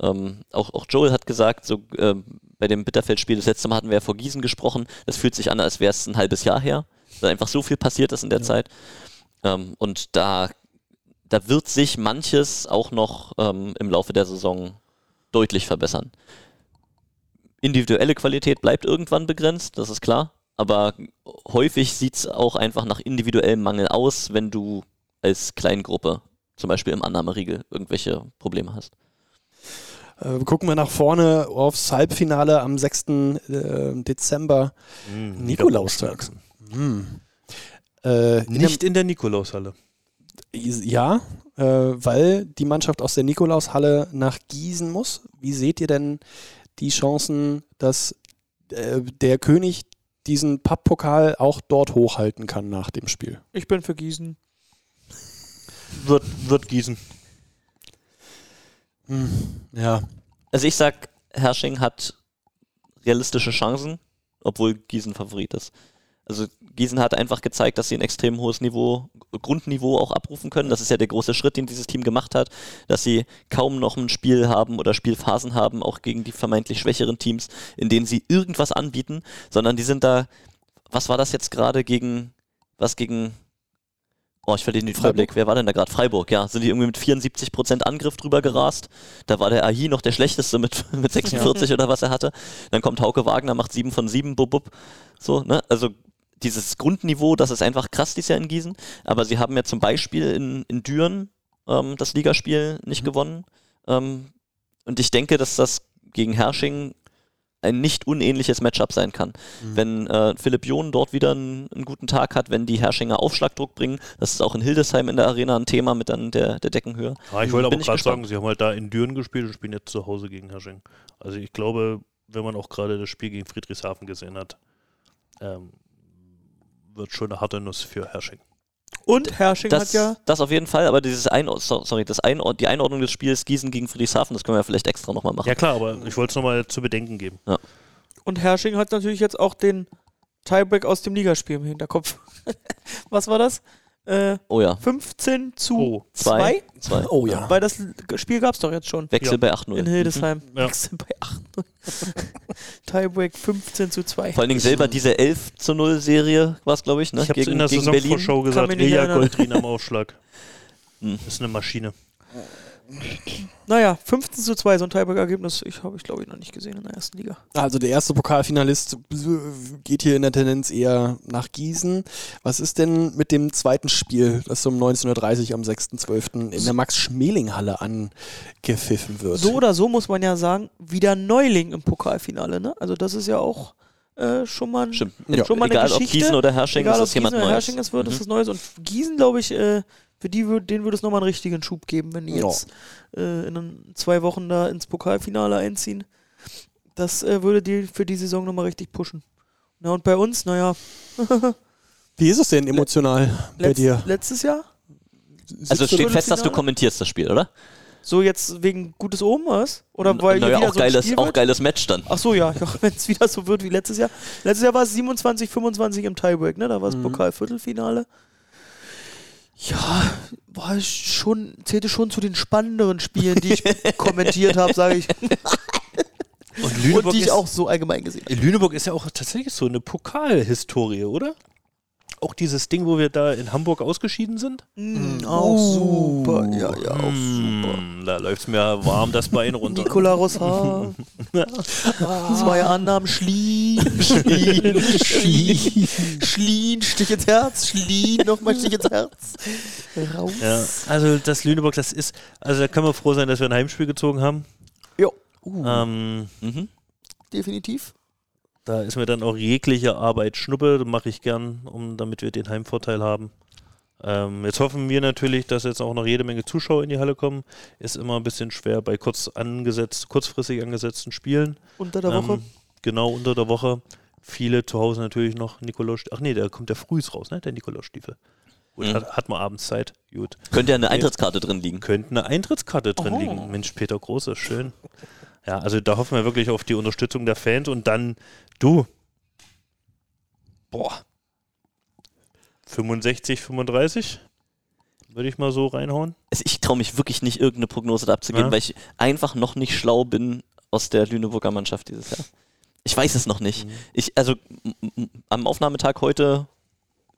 Ähm, auch, auch Joel hat gesagt, so äh, bei dem Bitterfeld-Spiel, das letzte Mal hatten wir ja vor Gießen gesprochen, das fühlt sich an, als wäre es ein halbes Jahr her, weil einfach so viel passiert ist in der ja. Zeit. Ähm, und da, da wird sich manches auch noch ähm, im Laufe der Saison deutlich verbessern. Individuelle Qualität bleibt irgendwann begrenzt, das ist klar. Aber häufig sieht es auch einfach nach individuellem Mangel aus, wenn du als Kleingruppe, zum Beispiel im Annahmeriegel, irgendwelche Probleme hast. Äh, gucken wir nach vorne aufs Halbfinale am 6. Äh, Dezember. Mm, Nikolaustag. Mm. Äh, Nicht in der Nikolaushalle. Ja, äh, weil die Mannschaft aus der Nikolaushalle nach Gießen muss. Wie seht ihr denn die Chancen, dass äh, der König diesen Papppokal auch dort hochhalten kann nach dem Spiel? Ich bin für Gießen wird, wird Gießen. Hm, ja. Also ich sag, Hersching hat realistische Chancen, obwohl Gießen Favorit ist. Also Gießen hat einfach gezeigt, dass sie ein extrem hohes Niveau, Grundniveau auch abrufen können. Das ist ja der große Schritt, den dieses Team gemacht hat, dass sie kaum noch ein Spiel haben oder Spielphasen haben, auch gegen die vermeintlich schwächeren Teams, in denen sie irgendwas anbieten, sondern die sind da, was war das jetzt gerade gegen, was gegen Oh, ich verliere den Überblick. Wer war denn da gerade? Freiburg, ja. Sind die irgendwie mit 74% Angriff drüber gerast? Da war der Ahi noch der schlechteste mit, mit 46 ja. oder was er hatte. Dann kommt Hauke Wagner, macht 7 von 7, bub, bub. So, ne? Also dieses Grundniveau, das ist einfach krass dieses Jahr in Gießen. Aber sie haben ja zum Beispiel in, in Düren ähm, das Ligaspiel nicht mhm. gewonnen. Ähm, und ich denke, dass das gegen Hersching ein nicht unähnliches Matchup sein kann. Mhm. Wenn äh, Philipp John dort wieder einen, einen, guten Tag hat, wenn die Herrschinger Aufschlagdruck bringen, das ist auch in Hildesheim in der Arena ein Thema mit dann der, der Deckenhöhe. Ja, ich wollte aber gerade sagen, sie haben halt da in Düren gespielt und spielen jetzt zu Hause gegen Hersching. Also ich glaube, wenn man auch gerade das Spiel gegen Friedrichshafen gesehen hat, ähm, wird schon eine harte Nuss für Hersching. Und Hersching das, hat ja. Das auf jeden Fall, aber dieses Einord sorry, das Einord die Einordnung des Spiels Gießen gegen Friedrichshafen, das können wir ja vielleicht extra nochmal machen. Ja klar, aber ich wollte es nochmal zu bedenken geben. Ja. Und Hersching hat natürlich jetzt auch den Tiebreak aus dem Ligaspiel im Hinterkopf. Was war das? Äh, oh ja. 15 zu 2. Oh, oh ja. Weil das Spiel gab es doch jetzt schon. Wechsel ja. bei 8-0. In Hildesheim. Mhm. Ja. Wechsel bei 8-0. Tiebreak 15 zu 2. Vor allen Dingen selber diese 11 zu 0 Serie war es, glaube ich, ne? Ich habe in der Saisonvorschau gesagt, Ilya Goldrin am Aufschlag. Hm. Ist eine Maschine. Naja, 15 zu 2, so ein Tiebreak-Ergebnis, ich habe ich glaube ich noch nicht gesehen in der ersten Liga. Also der erste Pokalfinalist geht hier in der Tendenz eher nach Gießen. Was ist denn mit dem zweiten Spiel, das um 19.30 Uhr am 6.12. in der Max-Schmeling-Halle angepfiffen wird? So oder so muss man ja sagen, wieder Neuling im Pokalfinale, ne? Also das ist ja auch äh, schon mal, Stimmt. schon mal Egal, eine Geschichte. ob Gießen oder Hersching, Egal, das ist jemand Neues. Hersching ist, wird, mhm. ist das Neues. Und Gießen, glaube ich, äh, für die würd, denen würde es nochmal einen richtigen Schub geben, wenn die jetzt äh, in zwei Wochen da ins Pokalfinale einziehen. Das äh, würde die für die Saison nochmal richtig pushen. Na und bei uns, naja. Wie ist es denn emotional Letz, bei dir? Letztes Jahr? Also es steht fest, dass du kommentierst das Spiel, oder? So jetzt wegen gutes Oben, was? Oder weil naja, wieder auch, so geiles, auch geiles Match dann. Ach so, ja, wenn es wieder so wird wie letztes Jahr. Letztes Jahr war es 27, 25 im Tiebreak, ne? Da war es mhm. Pokal-Viertelfinale. Ja, war schon, zählte schon zu den spannenderen Spielen, die ich kommentiert habe, sage ich. Und, Lüneburg Und die ich ist, auch so allgemein gesehen habe. Lüneburg ist ja auch tatsächlich so eine Pokalhistorie, oder? Auch dieses Ding, wo wir da in Hamburg ausgeschieden sind? Mm, auch super. Ja, ja, auch super. Mm, da läuft es mir warm das Bein runter. Nicola Rossard. Zwei Annahmen. Schlien. Schlien. Schlien. Schlien. Stich ins Herz. Schlien. Nochmal Stich ins Herz. Raus. Ja, also das Lüneburg, das ist, also da können wir froh sein, dass wir ein Heimspiel gezogen haben. Jo. Ähm, Mhm. Definitiv. Da ist mir dann auch jegliche Arbeit Schnuppe, mache ich gern, um, damit wir den Heimvorteil haben. Ähm, jetzt hoffen wir natürlich, dass jetzt auch noch jede Menge Zuschauer in die Halle kommen. Ist immer ein bisschen schwer bei kurz angesetzt, kurzfristig angesetzten Spielen. Unter der Woche. Ähm, genau, unter der Woche. Viele zu Hause natürlich noch Nikolaus. Ach nee, der kommt ja frühs raus, ne? Der Nikolausstiefel. Gut, Mhm. hat, hat man abends Zeit. Gut. Könnte ja eine Eintrittskarte drin liegen. Könnte eine Eintrittskarte drin Oh. liegen. Mensch, Peter Große, schön. Ja, also da hoffen wir wirklich auf die Unterstützung der Fans und dann du. Boah. 65, 35? Würde ich mal so reinhauen. Also ich traue mich wirklich nicht, irgendeine Prognose da abzugeben, Ja. weil ich einfach noch nicht schlau bin aus der Lüneburger Mannschaft dieses Jahr. Ich weiß es noch nicht. Ich, also am Aufnahmetag heute,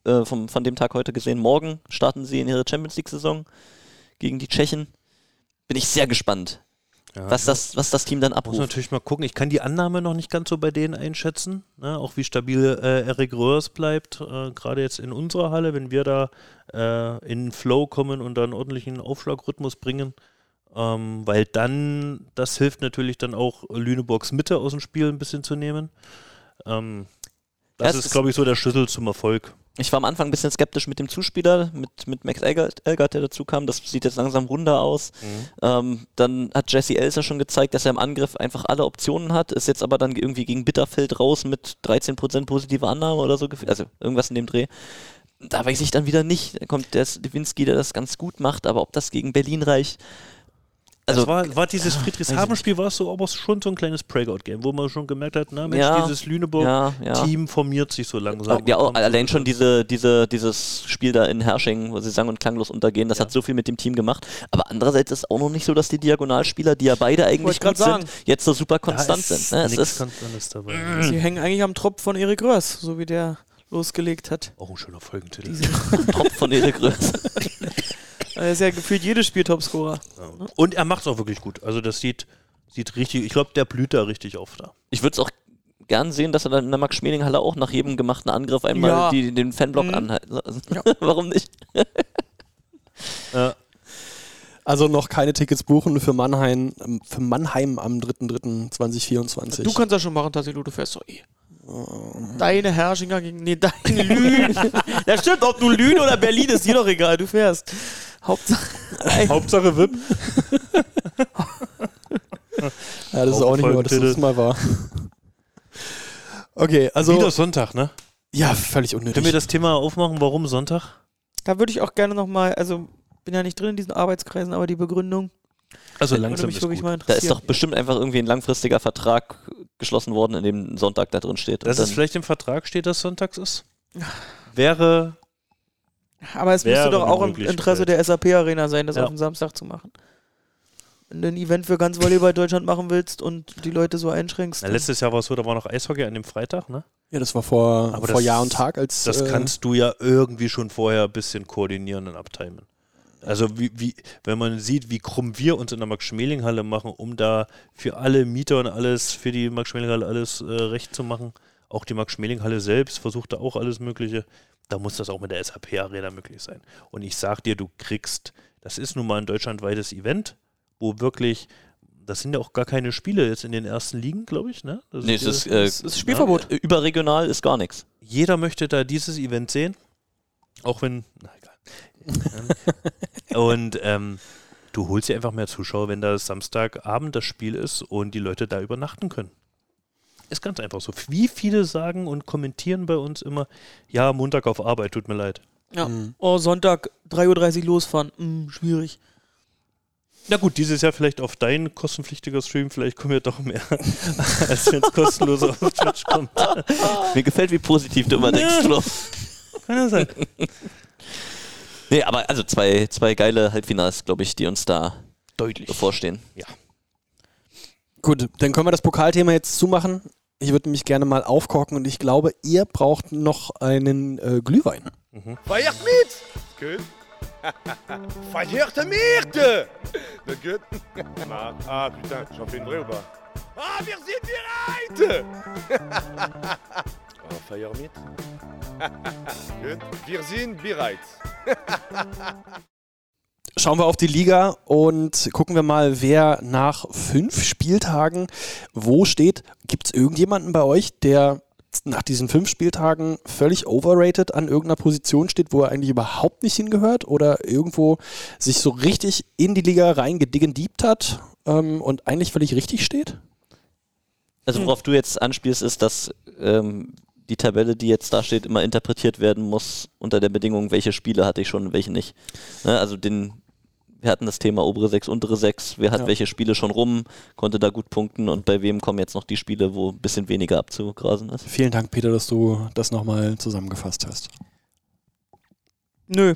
äh, vom, von dem Tag heute gesehen, morgen starten sie in ihre Champions League-Saison gegen die Tschechen. Bin ich sehr gespannt, Ja, was, das, was das Team dann Muss abruft. natürlich mal gucken. Ich kann die Annahme noch nicht ganz so bei denen einschätzen. Ne? Auch wie stabil äh, Eric Röhrs bleibt. Äh, Gerade jetzt in unserer Halle, wenn wir da äh, in Flow kommen und da einen ordentlichen Aufschlagrhythmus bringen. Ähm, weil dann, das hilft natürlich dann auch Lüneburgs Mitte aus dem Spiel ein bisschen zu nehmen. Ähm, das ist, ist- glaube ich, so der Schlüssel zum Erfolg. Ich war am Anfang ein bisschen skeptisch mit dem Zuspieler, mit, mit Max Elgert, Elgert, der dazu kam. Das sieht jetzt langsam runder aus. Ähm, dann hat Jesse Elser schon gezeigt, dass er im Angriff einfach alle Optionen hat. Ist jetzt aber dann irgendwie gegen Bitterfeld raus mit 13% positive Annahme oder so. Also irgendwas in dem Dreh. Da weiß ich dann wieder nicht. Da kommt der Lewinsky, der das ganz gut macht, aber ob das gegen Berlin reicht. Also, das war, war dieses Friedrichshafen-Spiel, war es so, aber schon so ein kleines Breakout-Game, wo man schon gemerkt hat, na Mensch, Ja, dieses ja, ja. Lüneburg-Team formiert sich so langsam. ja, auch, allein schon diese, diese, dieses Spiel da in Hersching, wo sie sang- und klanglos untergehen, das Ja. hat so viel mit dem Team gemacht. Aber andererseits ist es auch noch nicht so, dass die Diagonalspieler, die ja beide eigentlich gut sind, sagen. jetzt so super konstant ist sind. Ne? Es ist, Konstantes dabei. Sie hängen eigentlich am Tropf von Erik Röhrs, so wie der losgelegt hat. Auch ein schöner Folgentitel. Top von Erik Röhrs. er ist ja gefühlt jedes Spiel Topscorer. Ja. Und er macht es auch wirklich gut. Also das sieht, sieht richtig, ich glaube, der blüht da richtig auf da. Ich würde es auch gern sehen, dass er dann in der Max-Schmeling-Halle auch nach jedem gemachten Angriff einmal Ja. die, den Fanblock Mhm. anhalten. Ja. Warum nicht? Ja. Also noch keine Tickets buchen für Mannheim, ähm, für Mannheim am 3.3.2024. Du kannst das schon machen, Tassilo, du fährst doch eh. Deine Herrschinger gegen. Nee, dein Lünen. das stimmt, ob du Lünen oder Berlin ist dir doch egal, du fährst. Hauptsache. Hauptsache VIP. ja, das ist Auch nicht mehr, was das letzte Mal war. Okay, also Wieder Sonntag, ne? ja, völlig unnötig. Können wir das Thema aufmachen, warum Sonntag? Da würde ich auch gerne nochmal, also bin ja nicht drin in diesen Arbeitskreisen, aber die Begründung Also würde langsam mich ist wirklich gut. mal Da ist doch bestimmt einfach irgendwie ein langfristiger Vertrag geschlossen worden, in dem Sonntag da drin steht. Dass es vielleicht im Vertrag steht, dass Sonntags ist? Wäre Aber es müsste doch auch im. Interesse der SAP-Arena sein, das Ja. auf den Samstag zu machen. Wenn du ein Event für ganz Volleyball Deutschland machen willst und die Leute so einschränkst. na, letztes Jahr war es so, da war noch Eishockey an dem Freitag, ne? ja, das war vor, Aber vor das- Jahr und Tag als. Das äh, kannst du ja irgendwie schon vorher ein bisschen koordinieren und abtimen. Also wie, wie, wenn man sieht, wie krumm wir uns in der Max-Schmeling-Halle machen, um da für alle Mieter und alles, für die Max-Schmeling-Halle alles äh, recht zu machen. Auch die Max-Schmeling-Halle selbst versucht da auch alles Mögliche. Da muss das auch mit der SAP-Arena möglich sein. Und ich sag dir, du kriegst, das ist nun mal ein deutschlandweites Event, wo wirklich, das sind ja auch gar keine Spiele jetzt in den ersten Ligen, glaube ich, ne? Das Nee, es ist, äh, das ist Spielverbot. äh, überregional ist gar nichts. jeder möchte da dieses Event sehen. Auch wenn, na egal. und ähm, du holst dir einfach mehr Zuschauer, wenn da Samstagabend das Spiel ist und die Leute da übernachten können. Ist ganz einfach so. Wie viele sagen und kommentieren bei uns immer, ja, Montag auf Arbeit, tut mir leid. Ja. Mhm. Oh, Sonntag 3.30 Uhr losfahren. Hm, schwierig. Na gut, dieses Jahr vielleicht auf dein kostenpflichtiger Stream, vielleicht kommen ja doch mehr, als wenn es kostenlos auf Twitch kommt. Mir gefällt, wie positiv du immer denkst, Flo. Kann ja sein. Nee, aber also zwei, zwei geile Halbfinals, glaube ich, die uns da Deutlich. bevorstehen. Gut, dann können wir das Pokalthema jetzt zumachen. Ich würde mich gerne mal aufkochen und ich glaube, ihr braucht noch einen äh, Glühwein. Feiert mit! Gut. Feiert mit! Das gut? Ah, putain, j'en fais une vraie ou pas? Ah, wir sind bereit! ah, feiert mit? gut. Wir sind bereit. Schauen wir auf die Liga und gucken wir mal, wer nach fünf Spieltagen wo steht. Gibt es irgendjemanden bei euch, der nach diesen fünf Spieltagen völlig overrated an irgendeiner Position steht, wo er eigentlich überhaupt nicht hingehört oder irgendwo sich so richtig in die Liga reingediebt hat ähm, und eigentlich völlig richtig steht? Also worauf du jetzt anspielst, ist, dass ähm, die Tabelle, die jetzt da steht, immer interpretiert werden muss unter der Bedingung, welche Spiele hatte ich schon und welche nicht. Ne, also den, wir hatten das Thema obere sechs, untere sechs, wer hat Ja. welche Spiele schon rum, konnte da gut punkten und bei wem kommen jetzt noch die Spiele, wo ein bisschen weniger abzugrasen ist. Vielen Dank, Peter, dass du das nochmal zusammengefasst hast. Nö.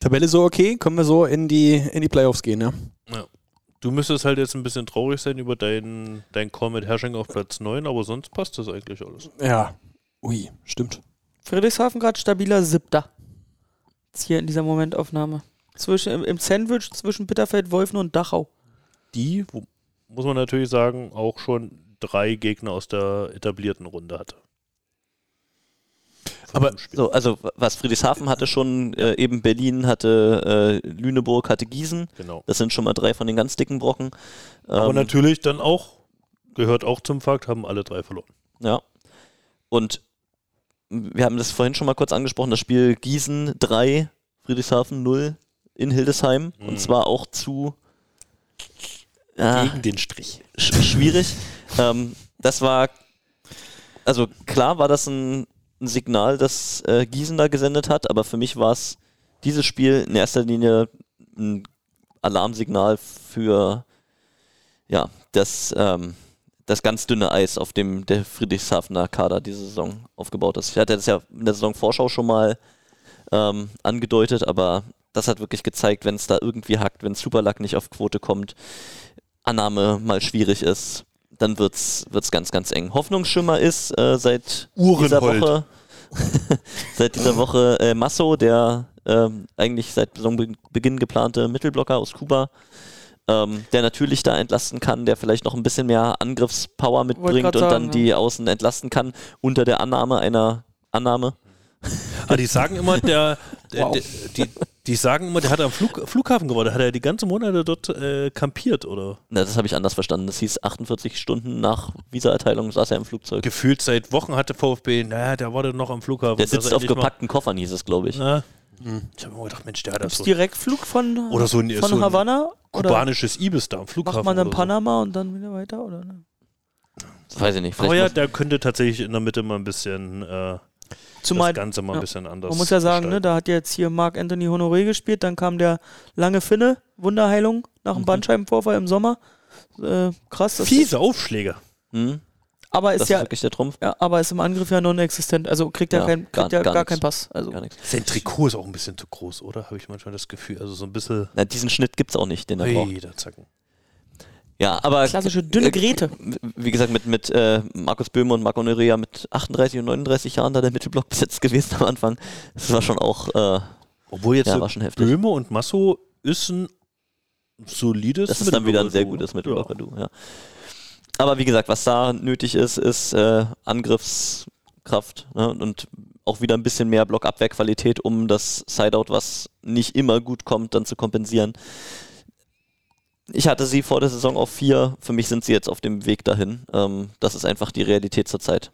Tabelle so okay? Können wir so in die, in die Playoffs gehen, ja? Du müsstest halt jetzt ein bisschen traurig sein über deinen dein Call mit Hersching auf Platz 9, aber sonst passt das eigentlich alles. Ja. Ui, stimmt. Friedrichshafen gerade stabiler Siebter. Jetzt hier in dieser Momentaufnahme. Zwischen, im, Im Sandwich zwischen Bitterfeld, Wolfen und Dachau. Die, wo, muss man natürlich sagen, auch schon drei Gegner aus der etablierten Runde hatte. Aber. So, also was Friedrichshafen hatte schon, äh, eben Berlin hatte äh, Lüneburg, hatte Gießen. Genau. Das sind schon mal drei von den ganz dicken Brocken. Aber Ähm, natürlich dann auch, gehört auch zum Fakt, haben alle drei verloren. Ja. Und wir haben das vorhin schon mal kurz angesprochen, das Spiel Gießen 3, Friedrichshafen 0 in Hildesheim. Mhm. Und zwar auch zu ja, Gegen den Strich. sch schwierig. ähm, das war, also klar war das ein, ein Signal, das äh, Gießen da gesendet hat, aber für mich war es dieses Spiel in erster Linie ein Alarmsignal für ja, das, ähm, das ganz dünne Eis, auf dem der Friedrichshafener Kader diese Saison aufgebaut ist. Ich hatte das ja in der Saisonvorschau schon mal ähm, angedeutet, aber das hat wirklich gezeigt, wenn es da irgendwie hackt, wenn Superluck nicht auf Quote kommt, Annahme mal schwierig ist, dann wird's wird's ganz, ganz eng. Hoffnungsschimmer ist äh, seit dieser Uhrenhold. Woche seit dieser Woche äh, Masso, der ähm, eigentlich seit Saisonbeginn geplante Mittelblocker aus Kuba, ähm, der natürlich da entlasten kann, der vielleicht noch ein bisschen mehr Angriffspower mitbringt und sagen, dann die Außen entlasten kann, unter der Annahme einer Annahme. Ah, die sagen immer, der, Wow. der die, die sagen immer, der hat am Flug, Flughafen gewonnen. Hat er die ganze Monate dort äh, kampiert, oder? Na, das habe ich anders verstanden. Das hieß 48 Stunden nach Visaerteilung saß er im Flugzeug. Gefühlt seit Wochen hatte VfB, naja, der war noch am Flughafen. Der er sitzt auf endlich mal- gepackten Koffern, hieß es, glaube ich. Na, ich habe mir gedacht, Mensch, der hat das so Direktflug von, Oder so ein- von so ein Havanna? Oder kubanisches Ibis da am Flughafen. macht man dann oder so. Panama und dann wieder weiter? Oder? Das weiß ich nicht. Aber ja, der könnte tatsächlich in der Mitte mal ein bisschen äh, Zumal, das Ganze mal ein ja. bisschen anders man muss ja sagen, ne, da hat jetzt hier Marc Anthony Honoré gespielt, dann kam der lange Finne, Wunderheilung nach Mhm. dem Bandscheibenvorfall im Sommer. Äh, krass. Das Fiese Aufschläge. hm, aber das ist ist ja, wirklich der Trumpf. ja, aber ist im Angriff ja non-existent. Also kriegt er Ja, kein, gar- gar gar, keinen Pass. Also. Sein Trikot ist auch ein bisschen zu groß, oder? Habe ich manchmal das Gefühl. Also so ein bisschen. Na, diesen Schnitt gibt es auch nicht, den er braucht. Zacken. Ja, aber klassische dünne äh, Gräte. wie gesagt, mit, mit äh, Markus Böhme und Marco Nerea mit 38 und 39 Jahren da der Mittelblock besetzt gewesen am Anfang. Das war schon auch, äh, Obwohl jetzt Ja, war schon heftig. Böhme und Masso ist ein solides das ist dann wieder ein sehr gutes Mittelblocker, du, ja. Aber wie gesagt, was da nötig ist, ist äh, Angriffskraft ne? und auch wieder ein bisschen mehr Blockabwehrqualität, um das Sideout, was nicht immer gut kommt, dann zu kompensieren. Ich hatte sie vor der Saison auf vier. Für mich sind sie jetzt auf dem Weg dahin. Ähm, das ist einfach die Realität zurzeit.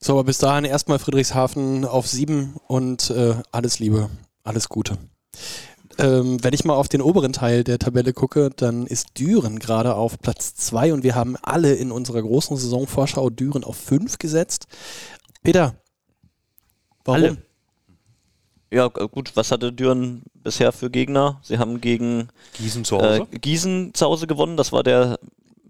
So, aber bis dahin erstmal Friedrichshafen auf sieben und äh, alles Liebe, alles Gute. Ähm, wenn ich mal auf den oberen Teil der Tabelle gucke, dann ist Düren gerade auf Platz zwei und wir haben alle in unserer großen Saisonvorschau Düren auf fünf gesetzt. Peter, warum? Alle. Ja, gut, was hatte Düren bisher für Gegner? Sie haben gegen Gießen zu äh, Hause. Gießen zu Hause gewonnen. Das war der,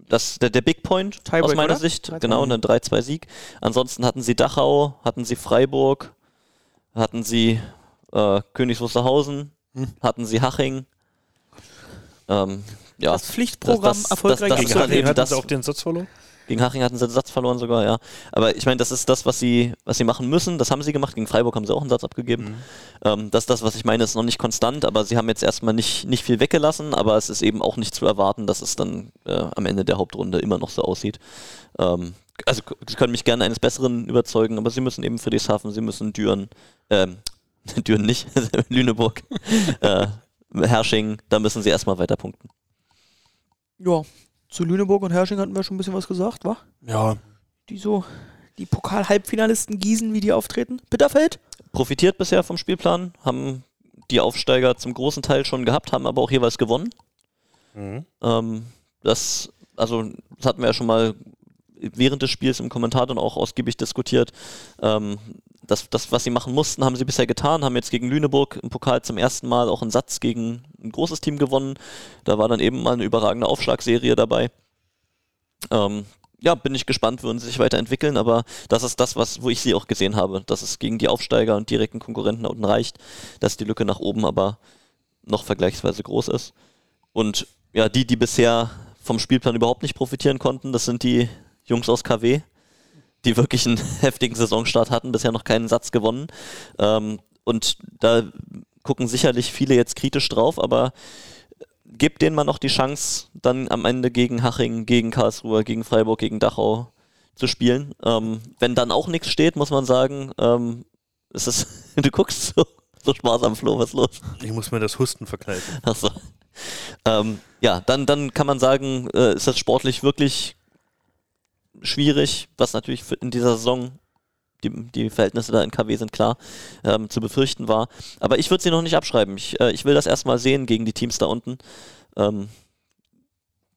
das, der, der Big Point Tiebreak, aus meiner oder? Sicht. 3-2. Genau, ein 3-2-Sieg. Ansonsten hatten sie Dachau, hatten sie Freiburg, hatten sie äh, Königs Wusterhausen, Hm. hatten sie Haching. Ähm, ja, Das Pflichtprogramm das- das- erfolgreich das- Gegen das- hatten das- sie auch den Satz verloren. Gegen Haching hatten sie den Satz verloren sogar, ja. Aber ich meine, das ist das, was sie, was sie machen müssen. Das haben sie gemacht. Gegen Freiburg haben sie auch einen Satz abgegeben. Ähm, das ist das, was ich meine, ist noch nicht konstant, aber sie haben jetzt erstmal nicht, nicht viel weggelassen, aber es ist eben auch nicht zu erwarten, dass es dann äh, am Ende der Hauptrunde immer noch so aussieht. Ähm, also sie können mich gerne eines Besseren überzeugen, aber sie müssen eben Friedrichshafen, sie müssen Düren, ähm, Düren nicht, Lüneburg, äh, Hersching, da müssen sie erstmal weiter punkten. Ja, zu Lüneburg und Hersching hatten wir schon ein bisschen was gesagt, wa? Ja, Die so, die Pokal-Halbfinalisten Gießen, wie die auftreten. Bitterfeld? Profitiert bisher vom Spielplan, haben die Aufsteiger zum großen Teil schon gehabt, haben aber auch jeweils gewonnen. Mhm. Ähm, das, also, das hatten wir ja schon mal während des Spiels im Kommentar dann auch ausgiebig diskutiert. Ähm, das, das, was sie machen mussten, haben sie bisher getan, haben jetzt gegen Lüneburg im Pokal zum ersten Mal auch einen Satz gegen ein großes Team gewonnen. Da war dann eben mal eine überragende Aufschlagserie dabei. Ähm, ja, bin ich gespannt, würden sie sich weiterentwickeln, aber das ist das, was, wo ich sie auch gesehen habe, dass es gegen die Aufsteiger und direkten Konkurrenten unten reicht, dass die Lücke nach oben aber noch vergleichsweise groß ist. Und ja, die, die bisher vom Spielplan überhaupt nicht profitieren konnten, das sind die Jungs aus KW, die wirklich einen heftigen Saisonstart hatten, bisher noch keinen Satz gewonnen. Ähm, und da gucken sicherlich viele jetzt kritisch drauf, aber gebt denen mal noch die Chance, dann am Ende gegen Haching, gegen Karlsruhe, gegen Freiburg, gegen Dachau zu spielen. Ähm, wenn dann auch nichts steht, muss man sagen, ähm, ist es, du guckst so, so sparsam, Flo, was ist los? Ich muss mir das Husten verkneifen. Achso. Ähm, ja, dann, dann kann man sagen, äh, ist das sportlich wirklich schwierig, was natürlich in dieser Saison, die, die Verhältnisse da in KW sind klar, ähm, zu befürchten war. Aber ich würde sie noch nicht abschreiben. Ich, äh, ich will das erstmal sehen gegen die Teams da unten. Ähm,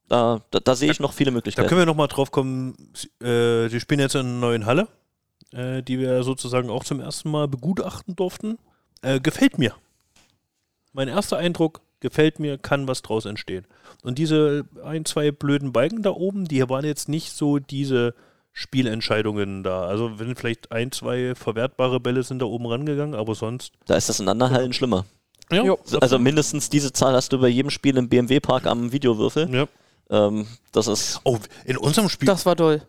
da, da, da sehe ich noch viele Da Möglichkeiten. können wir nochmal drauf kommen. Äh, die spielen jetzt in einer neuen Halle, äh, die wir sozusagen auch zum ersten Mal begutachten durften. Äh, gefällt mir. Mein erster Eindruck, gefällt mir, kann was draus entstehen. Und diese ein, zwei blöden Balken da oben, die waren jetzt nicht so diese Spielentscheidungen da. Also wenn vielleicht ein, zwei verwertbare Bälle sind da oben rangegangen, aber sonst. da ist das in anderen Hallen schlimmer. Ja. Also mindestens diese Zahl hast du bei jedem Spiel im BMW-Park am Videowürfel. ja. Ähm, das ist Oh, in unserem Spiel, Das war toll.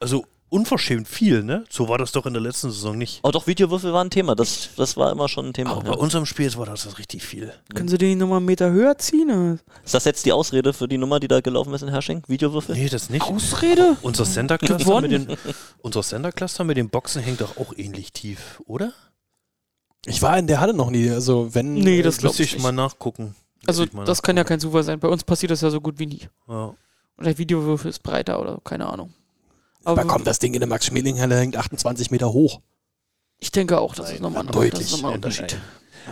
also unverschämt viel, ne? So war das doch in der letzten Saison nicht. Oh doch, Videowürfel war ein Thema. Das, das war immer schon ein Thema. Aber ja. bei unserem Spiel war das richtig viel. Können Sie den nochmal einen Meter höher ziehen? Ist das jetzt die Ausrede für die Nummer, die da gelaufen ist in Hersching? Videowürfel? Nee, das nicht. Ausrede? Unser Center Cluster Gewonnen. mit den unser Center Cluster mit den Boxen hängt doch auch ähnlich tief, oder? ich war in der Halle noch nie. Also wenn. Nee, das Müsste ich ich nicht. mal nachgucken. Also, mal das kann ja nachgucken. kein Zufall sein. Bei uns passiert das ja so gut wie nie. Ja. Und der Videowürfel ist breiter oder keine Ahnung. Aber komm, das Ding in der Max-Schmeling-Halle hängt 28 Meter hoch. ich denke auch, das ist nochmal ein, deutlich. das ist nochmal ein Unterschied.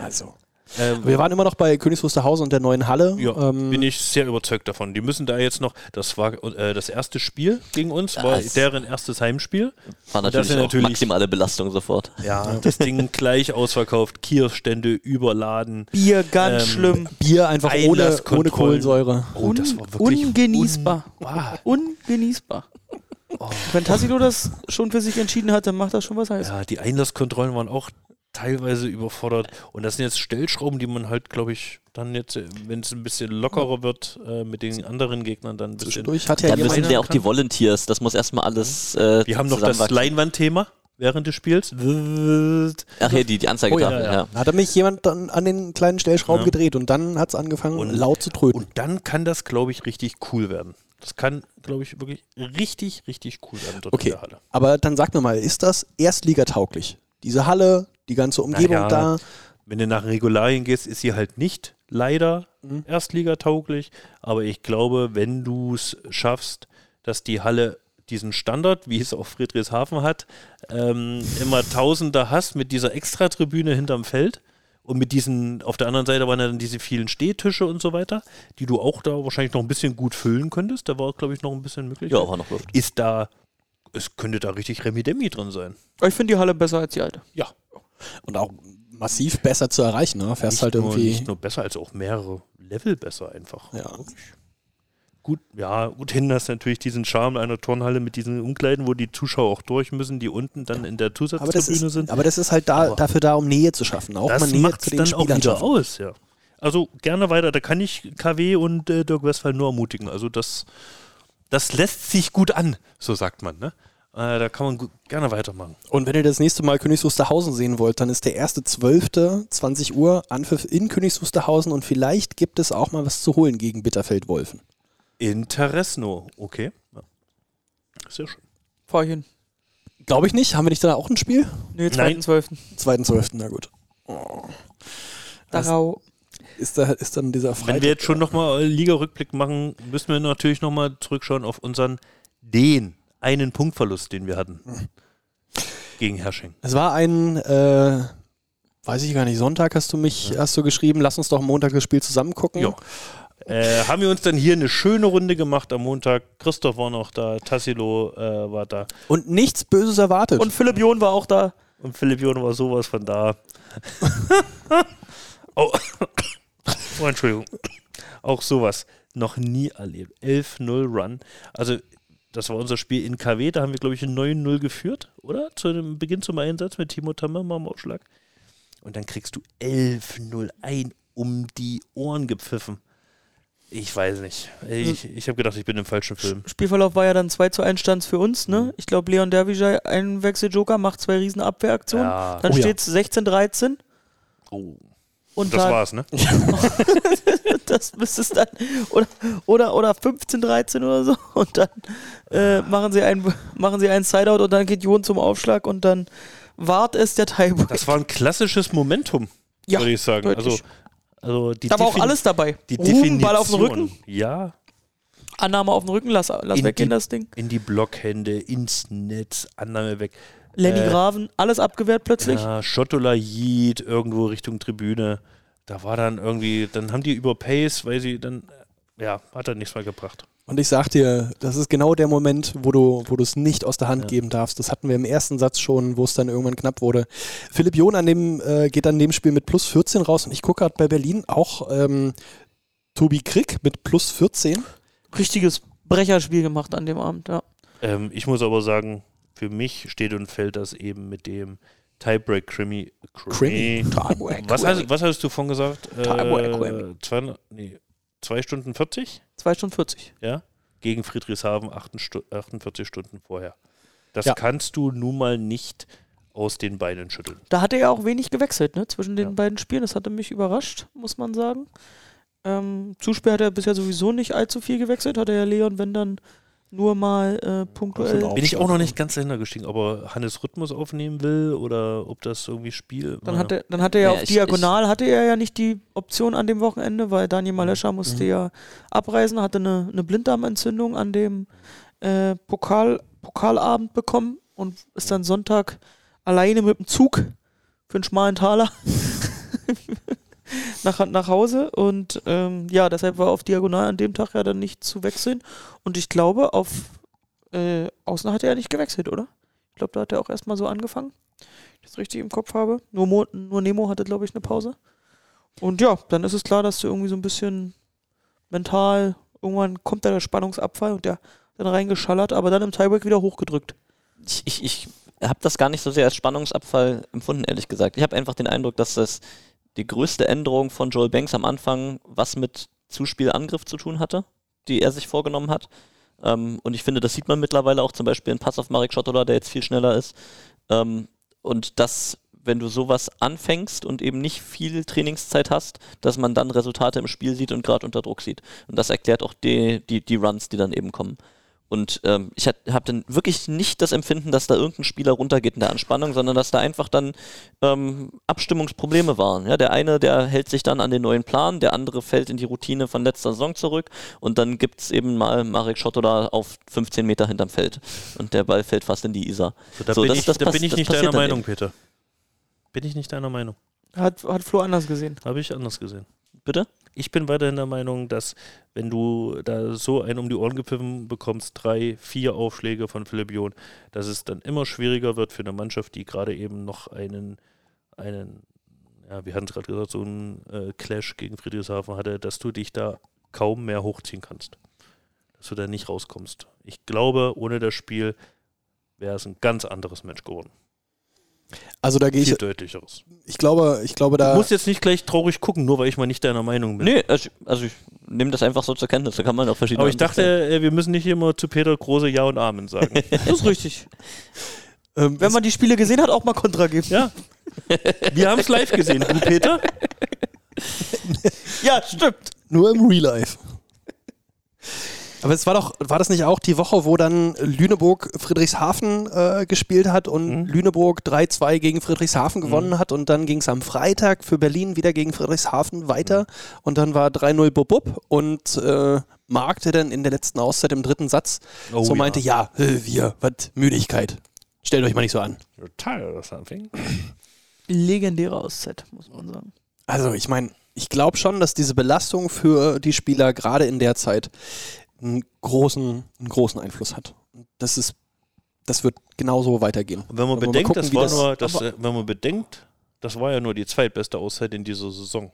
Also. Ähm, Wir waren immer noch bei Königs Wusterhausen und der neuen Halle. ja, Ähm, bin ich sehr überzeugt davon. Die müssen da jetzt noch, das war äh, das erste Spiel gegen uns, war Das- deren erstes Heimspiel. War das natürlich, ist auch natürlich- maximale Belastung sofort. Ja, das Ding gleich ausverkauft, Kioskstände überladen. Bier ganz Ähm, schlimm. Bier einfach ohne, ohne. Kohlensäure. Oh, das war wirklich ungenießbar. un- Ungenießbar. Wenn Tassilo das schon für sich entschieden hat, dann macht das schon was heiß. Ja, die Einlasskontrollen waren auch teilweise überfordert. Und das sind jetzt Stellschrauben, die man halt, glaube ich, dann jetzt, äh, wenn es ein bisschen lockerer wird, äh, mit den anderen Gegnern dann ein bisschen. Zwischendurch hat ja Dann müssen ja auch die. Volunteers, das muss erstmal alles äh, Wir haben noch das. Leinwandthema während des Spiels. Ach hier, die, die Anzeigetafel, Oh, ja, ja, ja. Hat er mich jemand dann an den kleinen Stellschrauben Ja. gedreht und dann hat es angefangen, Und- laut zu tröten. Und dann kann das, glaube ich, richtig cool werden. Das kann, glaube ich, wirklich richtig, richtig cool werden dort Okay. in der Halle. Aber dann sag mir mal, ist das erstligatauglich? Diese Halle, die ganze Umgebung Naja, da. Wenn du nach Regularien gehst, ist sie halt nicht leider Mhm. erstligatauglich. Aber ich glaube, wenn du es schaffst, dass die Halle diesen Standard, wie es auch Friedrichshafen hat, ähm, immer Tausender hast mit dieser Extratribüne hinterm Feld und mit diesen, auf der anderen Seite waren ja dann diese vielen Stehtische und so weiter, die du auch da wahrscheinlich noch ein bisschen gut füllen könntest. Da war, glaube ich, noch ein bisschen möglich. Ja, war noch Luft. Ist da, es könnte da richtig Remi-Demi drin sein. Ich finde die Halle besser als die alte. Ja. Und auch massiv besser zu erreichen. Ne? Fährst nicht halt nur, irgendwie. Nicht nur besser, als auch mehrere Level besser einfach. Ja. Wirklich. Gut, ja, gut hin hast du natürlich diesen Charme einer Turnhalle mit diesen Umkleiden, wo die Zuschauer auch durch müssen, die unten dann in der Zusatztribüne sind. aber das ist halt da, dafür da, um Nähe zu schaffen. Auch mal das Nähe macht zu den dann auch Spielern wieder schaffen. aus, ja. Also gerne weiter, da kann ich KW und äh, Dirk Westphal nur ermutigen. Also das das lässt sich gut an, so sagt man. Ne? Äh, da kann man gerne weitermachen. Und wenn ihr das nächste Mal Königs Wusterhausen sehen wollt, dann ist der 1.12. 20 Uhr Anpfiff in Königs Wusterhausen und vielleicht gibt es auch mal was zu holen gegen Bitterfeld-Wolfen. Interesno, okay. Ja. Sehr schön. Fahr ich hin. Glaube ich nicht. Haben wir nicht da auch ein Spiel? Nee, Nein. 2.12. 2.12. Na gut. Oh. Darau. ist, da, ist dann dieser Freitag. Wenn wir jetzt schon nochmal Liga-Rückblick machen, müssen wir natürlich nochmal zurückschauen auf unseren, den einen Punktverlust, den wir hatten. Gegen Hersching. Es war ein, äh, weiß ich gar nicht, Sonntag hast du mich, hast du geschrieben, lass uns doch am Montag das Spiel zusammen gucken. Ja. Äh, haben wir uns dann hier eine schöne Runde gemacht am Montag. Christoph war noch da, Tassilo äh, war da Und nichts Böses erwartet. Und Philipp John war auch da. und Philipp Jon war sowas von da. oh. oh, Entschuldigung. Auch sowas noch nie erlebt. 11-0 Run. Also, das war unser Spiel in KW. Da haben wir, glaube ich, ein 9-0 geführt, oder? Zu dem Beginn zum Einsatz mit Timo Tammer mal im Aufschlag. Und dann kriegst du 11-0 ein um die Ohren gepfiffen. Ich weiß nicht. Ich, ich habe gedacht, ich bin im falschen Film. Spielverlauf war ja dann 2 zu 1 Stands für uns, ne? Ich glaube, Leon Derwijay, ein Wechseljoker, macht zwei riesen Abwehraktionen. Ja. Dann Oh ja. steht es 16-13. Oh, Und das dann, war's, ne? das müsste es dann. Oder, oder, oder 15-13 oder so. Und dann äh, machen sie einen, machen sie einen Sideout und dann geht Jon zum Aufschlag und dann wart es der Tiebreak. Das war ein klassisches Momentum, Ja, würde ich sagen. Also, deutlich. also die Da war auch alles dabei. Die Ruben, Ball auf den Definition. Rücken, Ja, Annahme auf den Rücken, lass, lass In weggehen die- das Ding. in die Blockhände, ins Netz, Annahme weg. Lenny Äh, Graven, alles abgewehrt plötzlich. Ja, Schottola Yeet irgendwo Richtung Tribüne. Da war dann irgendwie, dann haben die über Pace, weil sie dann, ja, hat dann nichts mehr gebracht. Und ich sag dir, das ist genau der Moment, wo du wo du es nicht aus der Hand Ja. geben darfst. Das hatten wir im ersten Satz schon, wo es dann irgendwann knapp wurde. Philipp John an dem, äh, geht an dem Spiel mit plus 14 raus und ich gucke gerade bei Berlin auch ähm, Tobi Krick mit plus 14. Richtiges Brecherspiel gemacht an dem Abend, ja. Ähm, ich muss aber sagen, für mich steht und fällt das eben mit dem Tiebreak Krimi. Krimi. Was, hast, was hast du von gesagt? Tiebreak Äh, Krimi. zwei, nee, zwei Stunden 40? 2 Stunden 40. ja, gegen Friedrichshafen 48 Stu- 48 Stunden vorher. Das Ja. kannst du nun mal nicht aus den Beinen schütteln. Da hat er ja auch wenig gewechselt, ne? Zwischen den Ja. beiden Spielen. Das hatte mich überrascht, muss man sagen. Ähm, Zuspiel hat er bisher sowieso nicht allzu viel gewechselt. Hat er ja Leon, wenn dann nur mal äh, punktuell. Bin ich auch noch nicht ganz dahinter gestiegen, ob er Hannes Rhythmus aufnehmen will oder ob das irgendwie Spiel. Dann hat er, dann hatte er ja Ja, auf ich- Diagonal hatte er ja nicht die Option an dem Wochenende, weil Daniel Malescher musste ja abreisen, hatte eine, eine Blinddarmentzündung an dem äh, Pokal, Pokalabend bekommen und ist dann Sonntag alleine mit dem Zug für einen schmalen Taler nach, nach Hause und ähm, ja, deshalb war auf Diagonal an dem Tag ja dann nicht zu wechseln und ich glaube, auf äh, Außen hat er ja nicht gewechselt, oder? Ich glaube, da hat er auch erstmal so angefangen ich das richtig im Kopf habe. Nur, Mo, nur Nemo hatte, glaube ich, eine Pause. Und ja, dann ist es klar, dass du irgendwie so ein bisschen mental, irgendwann kommt da der Spannungsabfall und der dann reingeschallert, aber dann im Tiebreak wieder hochgedrückt. ich, ich, ich habe das gar nicht so sehr als Spannungsabfall empfunden, ehrlich gesagt. Ich habe einfach den Eindruck, dass das die größte Änderung von Joel Banks am Anfang was mit Zuspielangriff zu tun hatte, die er sich vorgenommen hat. Ähm, und ich finde, das sieht man mittlerweile auch zum Beispiel in Pass auf Marek Schottola, der jetzt viel schneller ist. Ähm, und dass, wenn du sowas anfängst und eben nicht viel Trainingszeit hast, dass man dann Resultate im Spiel sieht und gerade unter Druck sieht. Und das erklärt auch die, die, die Runs, die dann eben kommen. Und ähm, ich habe dann wirklich nicht das Empfinden, dass da irgendein Spieler runtergeht in der Anspannung, sondern dass da einfach dann ähm, Abstimmungsprobleme waren. Ja, der eine, der hält sich dann an den neuen Plan, der andere fällt in die Routine von letzter Saison zurück und dann gibt es eben mal Marek Schottola auf 15 Meter hinterm Feld und der Ball fällt fast in die Isar. So, da So, bin das- ich, das da bin ich nicht deiner Meinung. Peter. Bin ich nicht deiner Meinung. Hat, hat Flo anders gesehen. Habe ich anders gesehen. Bitte? Ich bin weiterhin der Meinung, dass wenn du da so einen um die Ohren gepfiffen bekommst, drei, vier Aufschläge von Philipp John, dass es dann immer schwieriger wird für eine Mannschaft, die gerade eben noch einen, einen, ja, wir hatten es gerade gesagt, so einen äh, Clash gegen Friedrichshafen hatte, dass du dich da kaum mehr hochziehen kannst. Dass du da nicht rauskommst. Ich glaube, ohne das Spiel wäre es ein ganz anderes Match geworden. Also da gehe ich, Viel deutlicheres. ich glaube, ich glaube Du da, musst jetzt nicht gleich traurig gucken, nur weil ich mal nicht deiner Meinung bin. Nee, also, also ich nehme das einfach so zur Kenntnis. Da kann man auch verschiedene Aber ich dachte, äh, wir müssen nicht immer zu Peter große Ja und Amen sagen. Das ist richtig. ähm, Wenn man die Spiele gesehen hat, auch mal Kontra geben. ja. Wir haben es live gesehen. Du, Peter? Ja, stimmt. nur im Real Life. Aber es war doch, war das nicht auch die Woche, wo dann Lüneburg Friedrichshafen äh, gespielt hat und Lüneburg 3-2 gegen Friedrichshafen gewonnen hat und dann ging es am Freitag für Berlin wieder gegen Friedrichshafen weiter und dann war 3-0 Bub Bub und äh, Mark, der dann in der letzten Auszeit im dritten Satz Oh so ja. meinte, ja, äh, wir, was, Müdigkeit. Stellt euch mal nicht so an. Tired or something. Legendäre Auszeit, muss man sagen. Also ich meine, ich glaube schon, dass diese Belastung für die Spieler gerade in der Zeit einen großen, einen großen Einfluss hat. Und Das ist, das wird genauso weitergehen. Und wenn man bedenkt, gucken, das war das- nur, das, wenn man bedenkt, das war ja nur die zweitbeste Auszeit in dieser Saison.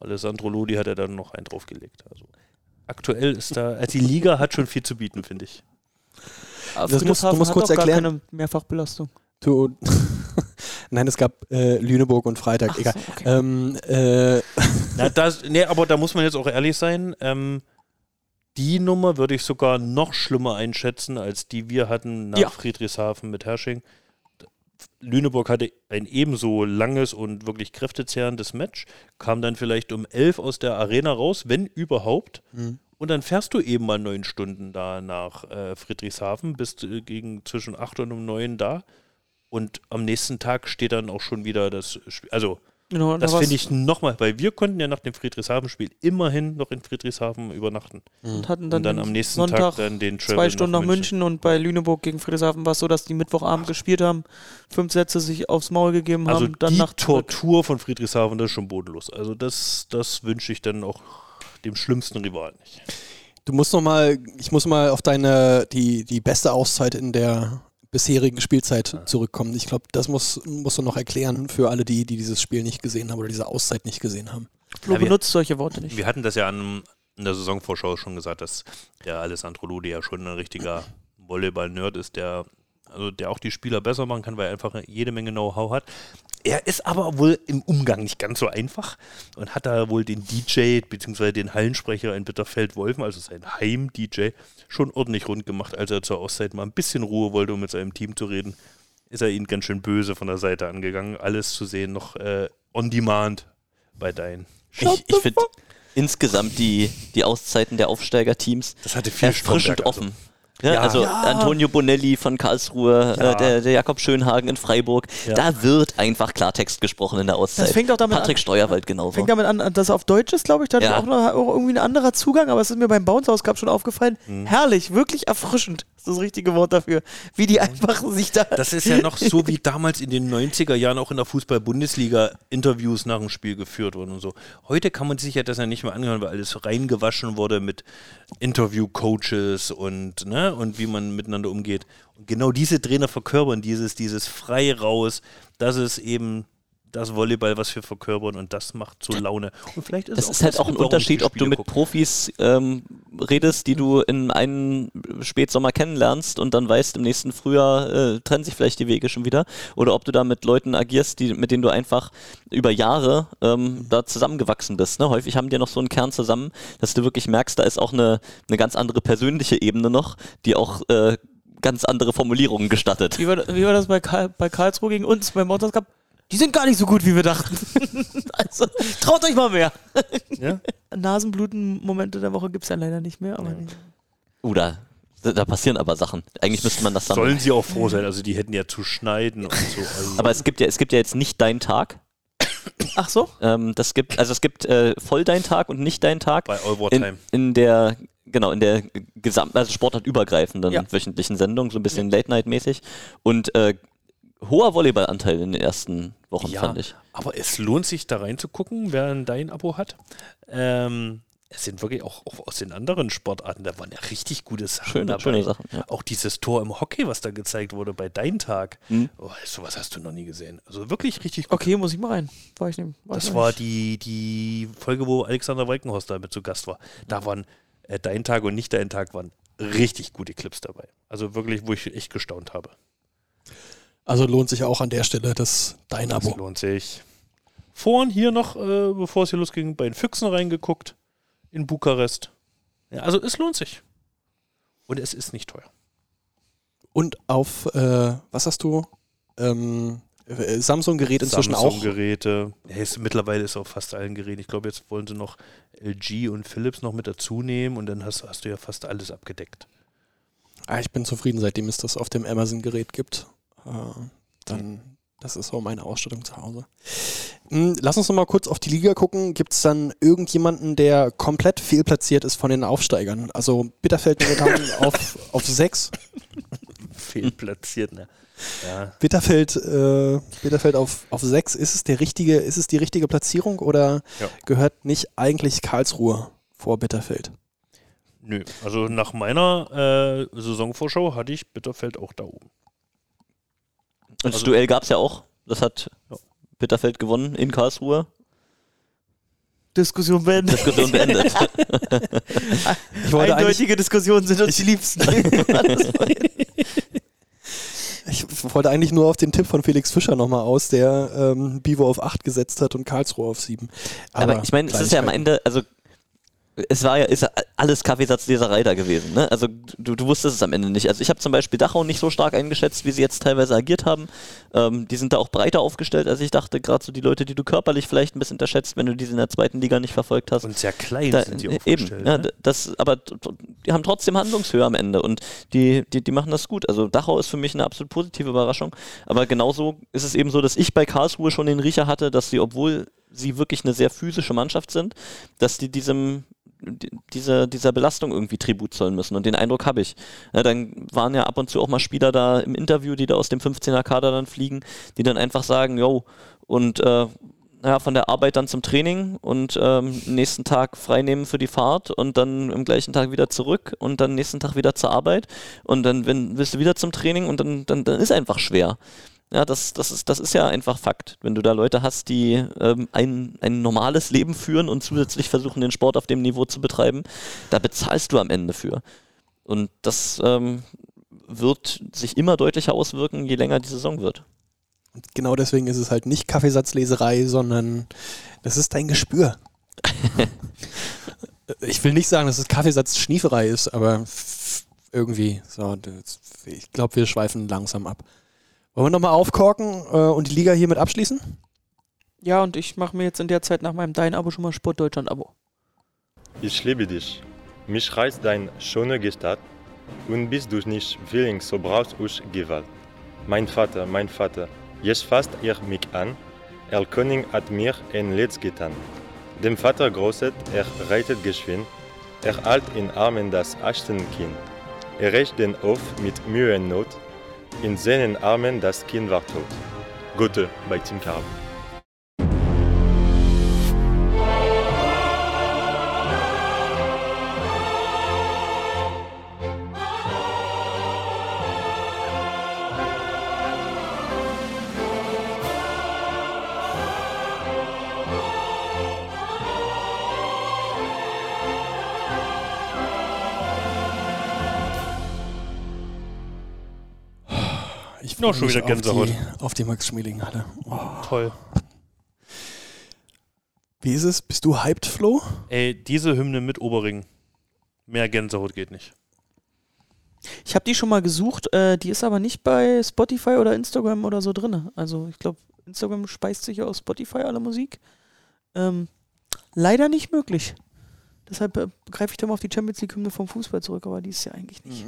Alessandro Lodi hat ja dann noch einen draufgelegt. Also aktuell ist da, also die Liga hat schon viel zu bieten, finde ich. Aber Das musst- du musst hat kurz doch gar erklären. keine Mehrfachbelastung. Du, Nein, es gab äh, Lüneburg und Freitag, Ach egal. so, okay. Ähm, äh, Na, das, nee, aber da muss man jetzt auch ehrlich sein. Ähm, die Nummer würde ich sogar noch schlimmer einschätzen, als die wir hatten nach Ja. Friedrichshafen mit Hersching. Lüneburg hatte ein ebenso langes und wirklich kräftezehrendes Match, kam dann vielleicht um elf aus der Arena raus, wenn überhaupt. Und dann fährst du eben mal neun Stunden da nach äh, Friedrichshafen, bist äh, gegen zwischen acht und um neun da. Und am nächsten Tag steht dann auch schon wieder das Spiel. Also, Genau, das da finde ich nochmal, weil wir konnten ja nach dem Friedrichshafen-Spiel immerhin noch in Friedrichshafen übernachten. und hatten Und dann, dann am nächsten Sonntag Tag dann den Travel zwei Stunden nach München. und bei Lüneburg gegen Friedrichshafen war es so, dass die Mittwochabend gespielt haben, fünf Sätze sich aufs Maul gegeben Also haben, dann die nach zurück. Tortur von Friedrichshafen, das ist schon bodenlos. Also das, das wünsche ich dann auch dem schlimmsten Rivalen nicht. du musst noch mal, ich muss mal auf deine, die, die beste Auszeit in der bisherigen Spielzeit zurückkommen. Ich glaube, das muss, musst du noch erklären für alle die, die dieses Spiel nicht gesehen haben oder diese Auszeit nicht gesehen haben. Flo Ja, wir- benutzt solche Worte nicht. Wir hatten das ja an, in der Saisonvorschau schon gesagt, dass der Alessandro Ludi ja schon ein richtiger Volleyball-Nerd ist, der, also der auch die Spieler besser machen kann, weil er einfach jede Menge Know-how hat. Er ist aber wohl im Umgang nicht ganz so einfach und hat da wohl den DJ bzw. den Hallensprecher in Bitterfeld-Wolfen, also sein Heim-DJ, schon ordentlich rund gemacht, als er zur Auszeit mal ein bisschen Ruhe wollte, um mit seinem Team zu reden. Ist er ihn ganz schön böse von der Seite angegangen. Alles zu sehen, noch äh, on demand bei deinen. Ich, ich finde insgesamt die, die Auszeiten der Aufsteigerteams Das hatte viel erfrischend Stromberg, also. offen. Ja, Ja. also Ja. Antonio Bonelli von Karlsruhe, Ja. äh, der, der Jakob Schönhagen in Freiburg, da wird einfach Klartext gesprochen in der Auszeit. Das fängt auch damit Patrick an- Steuerwald genauso. Fängt damit an, dass auf Deutsch ist, glaube ich. Da hat Ja. auch, noch, auch irgendwie ein anderer Zugang, aber es ist mir beim Bounce House Cup schon aufgefallen. Mhm. Herrlich, wirklich erfrischend. Das ist das richtige Wort dafür. Wie die einfach sich da. Das ist ja noch so wie damals in den 90er Jahren auch in der Fußball-Bundesliga Interviews nach dem Spiel geführt wurden und so. Heute kann man sich ja das ja nicht mehr anhören, weil alles reingewaschen wurde mit Interview-Coaches und, ne, und wie man miteinander umgeht. Und genau diese Trainer verkörpern dieses, dieses frei raus, das ist eben das Volleyball, was wir verkörpern und das macht so Laune. Und vielleicht ist Das es ist halt auch ein Unterschied, ob du mit gucken. Profis ähm, redest, die du in einem Spätsommer kennenlernst und dann weißt, im nächsten Frühjahr äh, trennen sich vielleicht die Wege schon wieder. Oder ob du da mit Leuten agierst, die, mit denen du einfach über Jahre ähm, da zusammengewachsen bist. Ne? Häufig haben die noch so einen Kern zusammen, dass du wirklich merkst, da ist auch eine, eine ganz andere persönliche Ebene noch, die auch äh, ganz andere Formulierungen gestattet. Wie war, wie war das bei, Karl, bei Karlsruhe gegen uns beim Mountains Cup? Die sind gar nicht so gut, wie wir dachten. also, traut euch mal mehr. Ja? Nasenbluten-Momente der Woche gibt es ja leider nicht mehr. Aber Oder da, da passieren aber Sachen. Eigentlich müsste man das dann. Sollen sie auch froh sein, also die hätten ja zu schneiden und so. Also aber es gibt ja, es gibt ja jetzt nicht deinen Tag. Ach so? Ähm, das gibt, also es gibt äh, voll dein Tag und nicht dein Tag. bei All War in, Time. in der, genau, in der gesamt, also sportartübergreifenden Ja. wöchentlichen Sendung, so ein bisschen Late-Night-mäßig. Und äh, hoher Volleyballanteil in den ersten Wochen, Ja, fand ich. aber es lohnt sich da reinzugucken, wer ein dein Abo hat. Ähm, es sind wirklich auch, auch aus den anderen Sportarten, da waren ja richtig gute Sachen Schöne, dabei. schöne Sachen. Ja. Auch dieses Tor im Hockey, was da gezeigt wurde bei Dein Tag. Mhm. Oh, sowas hast du noch nie gesehen. Also wirklich richtig gut. Okay, muss ich mal rein. War ich nicht, weiß Das ich war nicht. die, die Folge, wo Alexander Walkenhorst da mit zu Gast war. Da waren äh, Dein Tag und nicht Dein Tag waren richtig gute Clips dabei. Also wirklich, wo ich echt gestaunt habe. Also lohnt sich auch an der Stelle das dein Das Abo. lohnt sich. Vorhin hier noch, äh, bevor es hier losging, bei den Füchsen reingeguckt. In Bukarest. Ja, also es lohnt sich. Und es ist nicht teuer. Und auf, äh, was hast du? Ähm, äh, Samsung-Gerät inzwischen auch. Samsung-Geräte. Ja, ist, mittlerweile ist auf fast allen Geräten. Ich glaube, jetzt wollen sie noch LG und Philips noch mit dazu nehmen und dann hast, hast du ja fast alles abgedeckt. Ah, ich bin zufrieden, seitdem es das auf dem Amazon-Gerät gibt. Äh, dann, das ist so meine Ausstattung zu Hause. Hm, lass uns noch mal kurz auf die Liga gucken. Gibt es dann irgendjemanden, der komplett fehlplatziert ist von den Aufsteigern? Also Bitterfeld momentan auf, auf 6. Fehlplatziert, ne? Ja. Bitterfeld, äh, Bitterfeld auf, auf 6. Ist es der richtige, ist es die richtige Platzierung oder Ja. gehört nicht eigentlich Karlsruhe vor Bitterfeld? Nö, also nach meiner äh, Saisonvorschau hatte ich Bitterfeld auch da oben. Und das Also- Duell gab es ja auch. Das hat Ja. Bitterfeld gewonnen in Karlsruhe. Diskussion beendet. Diskussion beendet. Ich wollte eigentlich, Eindeutige Diskussionen sind uns die liebsten. ich wollte eigentlich nur auf den Tipp von Felix Fischer nochmal aus, der ähm, Bivo auf 8 gesetzt hat und Karlsruhe auf 7. Aber, ich meine, es ist ja am Ende, also es war ja ist ja alles Kaffeesatzleserei da gewesen. Ne? Also du, du wusstest es am Ende nicht. Also ich habe zum Beispiel Dachau nicht so stark eingeschätzt, wie sie jetzt teilweise agiert haben. Ähm, die sind da auch breiter aufgestellt, als ich dachte. Gerade so die Leute, die du körperlich vielleicht ein bisschen unterschätzt, wenn du diese in der zweiten Liga nicht verfolgt hast. Und sehr klein Da, sind die eben, aufgestellt. ja, ne? d- das, aber die haben trotzdem Handlungshöhe am Ende und die, die, die machen das gut. Also Dachau ist für mich eine absolut positive Überraschung. Aber genauso ist es eben so, dass ich bei Karlsruhe schon den Riecher hatte, dass sie, obwohl sie wirklich eine sehr physische Mannschaft sind, dass die diesem die- dieser, Belastung irgendwie Tribut zollen müssen. Und den Eindruck habe ich. Ja, dann waren ja ab und zu auch mal Spieler da im Interview, die da aus dem 15er Kader dann fliegen, die dann einfach sagen, yo, und äh, naja, von der Arbeit dann zum Training und ähm, nächsten Tag freinehmen für die Fahrt und dann am gleichen Tag wieder zurück und dann nächsten Tag wieder zur Arbeit und dann wenn, willst du wieder zum Training und dann, dann, dann ist einfach schwer. Ja, das, das, ist, das ist ja einfach Fakt. Wenn du da Leute hast, die ähm, ein, ein normales Leben führen und zusätzlich versuchen, den Sport auf dem Niveau zu betreiben, da bezahlst du am Ende für. Und das ähm, wird sich immer deutlicher auswirken, je länger die Saison wird. Genau deswegen ist es halt nicht Kaffeesatzleserei, sondern das ist dein Gespür. ich will nicht sagen, dass es Kaffeesatzschnieferei ist, aber irgendwie, so, ich glaube, wir schweifen langsam ab. Wollen wir nochmal aufkorken äh, und die Liga hiermit abschließen? ja, und ich mache mir jetzt in der Zeit nach meinem Dein-Abo schon mal Sportdeutschland-Abo. Ich liebe dich. Mich reizt deine schöne Gestalt und bist du nicht willing, so brauchst du Gewalt. Mein Vater, mein Vater, jetzt fasst er mich an. Er König hat mir ein Letz getan. Dem Vater großet, er reitet geschwind. Er halt in Armen das Achtenkind. Er rächt den auf mit Mühe und Not. In seinen Armen das Kind war tot. Gute bei Tim Karl. Ich freu schon wieder auf Gänsehaut. die, auf die Max-Schmeling-Halle. Oh. Toll. Wie ist es? Bist du hyped, Flo? Ey, diese Hymne mit Oberring. Mehr Gänsehaut geht nicht. Ich habe die schon mal gesucht, äh, die ist aber nicht bei Spotify oder Instagram oder so drin. Also ich glaube, Instagram speist sich ja aus Spotify alle Musik. Ähm, leider nicht möglich. Deshalb äh, greife ich dann mal auf die Champions League-Hymne vom Fußball zurück, aber die ist ja eigentlich nicht.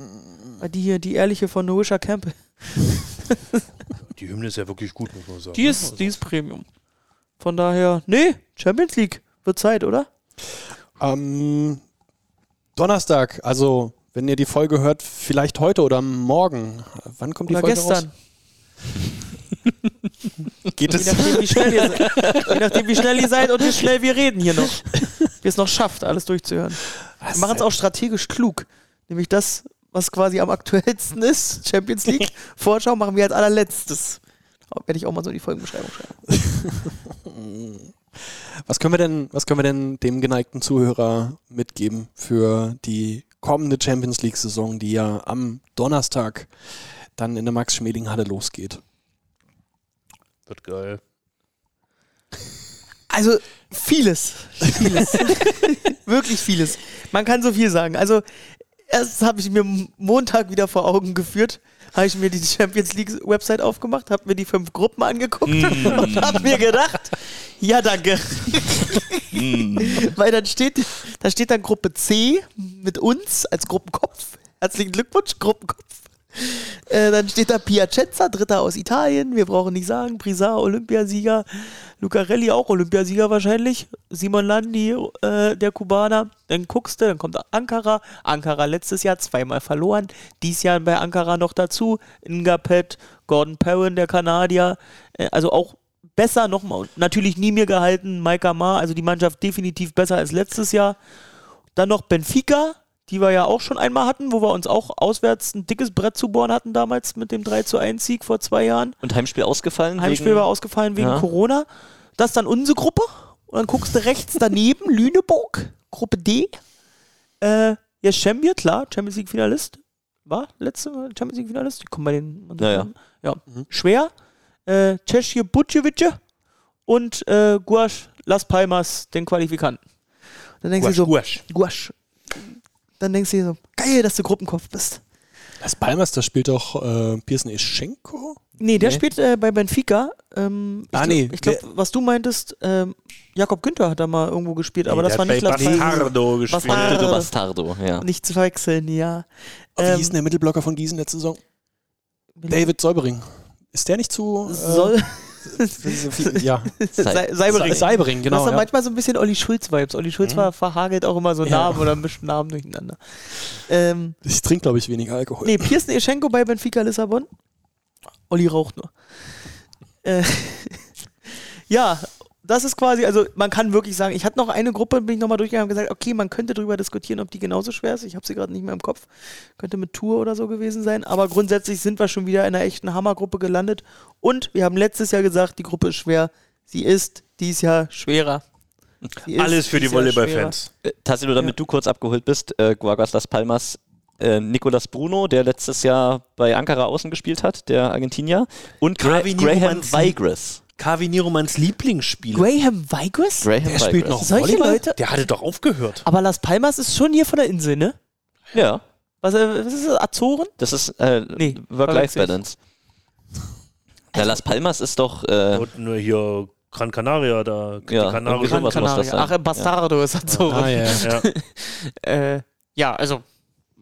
Weil die hier, die ehrliche von Noisha Campbell, Die Hymne ist ja wirklich gut, muss man sagen. die ist, die ist Premium. Von daher, nee, Champions League. Wird Zeit, oder? Am Donnerstag, also wenn ihr die Folge hört, vielleicht heute oder morgen. Wann kommt die Oder Folge gestern. raus? Geht Je es? nachdem, wie schnell ihr seid. Je nachdem, wie schnell ihr seid und wie schnell wir reden hier noch. Wie es noch schafft, alles durchzuhören. Wir machen es auch strategisch klug. Nämlich das, was quasi am aktuellsten ist, Champions League. Vorschau machen wir als allerletztes. Werde ich auch mal so in die Folgenbeschreibung schreiben. Was können wir denn, was können wir denn dem geneigten Zuhörer mitgeben für die kommende Champions League Saison, die ja am Donnerstag dann in der Max Schmeling Halle losgeht? Wird geil. Also vieles. Vieles. Wirklich vieles. Man kann so viel sagen. Also erst habe ich mir Montag wieder vor Augen geführt, habe ich mir die Champions League Website aufgemacht, habe mir die fünf Gruppen angeguckt und habe mir gedacht, ja danke. Weil dann steht, da steht dann Gruppe C mit uns als Gruppenkopf. Herzlichen Glückwunsch, Gruppenkopf. Äh, dann steht da Piacenza, Dritter aus Italien. Wir brauchen nicht sagen. Prisa, Olympiasieger. Lucarelli auch Olympiasieger wahrscheinlich. Simon Landi, äh, der Kubaner. Dann guckst du, dann kommt Ankara. Ankara letztes Jahr zweimal verloren. Dies Jahr bei Ankara noch dazu. Ngapet, Gordon Perrin, der Kanadier. Äh, also auch besser nochmal. Natürlich nie mehr gehalten. Maika Ma, also die Mannschaft definitiv besser als letztes Jahr. Dann noch Benfica, die wir ja auch schon einmal hatten, wo wir uns auch auswärts ein dickes Brett zu bohren hatten damals mit dem 3 zu 1 Sieg vor zwei Jahren. Und Heimspiel ausgefallen? Heimspiel wegen- war ausgefallen wegen Ja. Corona. Das ist dann unsere Gruppe. Und dann guckst du rechts daneben, Lüneburg, Gruppe D. Äh, ja, Champion, klar, Champions League Finalist. War letzte Mal Champions League Finalist? Die kommen bei den. Ja, ja. ja. Schwer. Äh, Cesche Bucevice und äh, Guasch Las Palmas, den Qualifikanten. Dann denkst du so, Guasch. Guasch. Dann denkst du dir so, geil, dass du Gruppenkopf bist. Das Palmas, spielt doch äh, Pearson Eschenko. Nee, der Nee. spielt äh, bei Benfica. Ähm, ich Ah, glaub- nee, Ich glaube, was du meintest, ähm, Jakob Günther hat da mal irgendwo gespielt, aber Nee, das war nicht bei Las Bastardo gespielt. Bastardo. Forte Bastardo, ja. Nicht zu verwechseln, ja. Wie Ähm, hieß denn der Mittelblocker von Gießen letzte Saison? David Säubering. Ist der nicht zu. Äh, Soll. Ja. Sei- Seibering. Seibering, genau. das hat ja. manchmal so ein bisschen Olli Schulz-Vibes. Olli Schulz war verhagelt auch immer so Ja. Namen oder mischt Namen durcheinander. Ähm, Ich trinke, glaube ich, weniger Alkohol. nee, Pearson Eschenko bei Benfica Lissabon. Olli raucht nur. Äh, ja, das ist quasi, also man kann wirklich sagen, ich hatte noch eine Gruppe, bin ich nochmal durchgegangen und gesagt, okay, man könnte darüber diskutieren, ob die genauso schwer ist. Ich habe sie gerade nicht mehr im Kopf. Könnte mit Tour oder so gewesen sein. Aber grundsätzlich sind wir schon wieder in einer echten Hammergruppe gelandet. Und wir haben letztes Jahr gesagt, die Gruppe ist schwer. Sie ist dies Jahr schwerer. Ist Alles für die Volleyball-Fans. Äh, Tassilo, damit du kurz abgeholt bist, äh, Guagas Las Palmas, äh, Nicolas Bruno, der letztes Jahr bei Ankara außen gespielt hat, der Argentinier, und Gra Graham Weigres. Kavi Nieromans Lieblingsspieler. Graham Weigres? Graham Der spielt noch Solche Volleyball? Leute? Der hatte doch aufgehört. Aber Las Palmas ist schon hier von der Insel, ne? Ja, Was, äh, was ist das? Azoren? das ist äh, Nee, Work-Life-Balance. Ja, Las Palmas ist doch. Äh, Und nur hier Gran Canaria, da die Ja, Kanaria. sein. Ach, Bastardo ist Azoren. Ah, ja. Ja. Äh, ja, also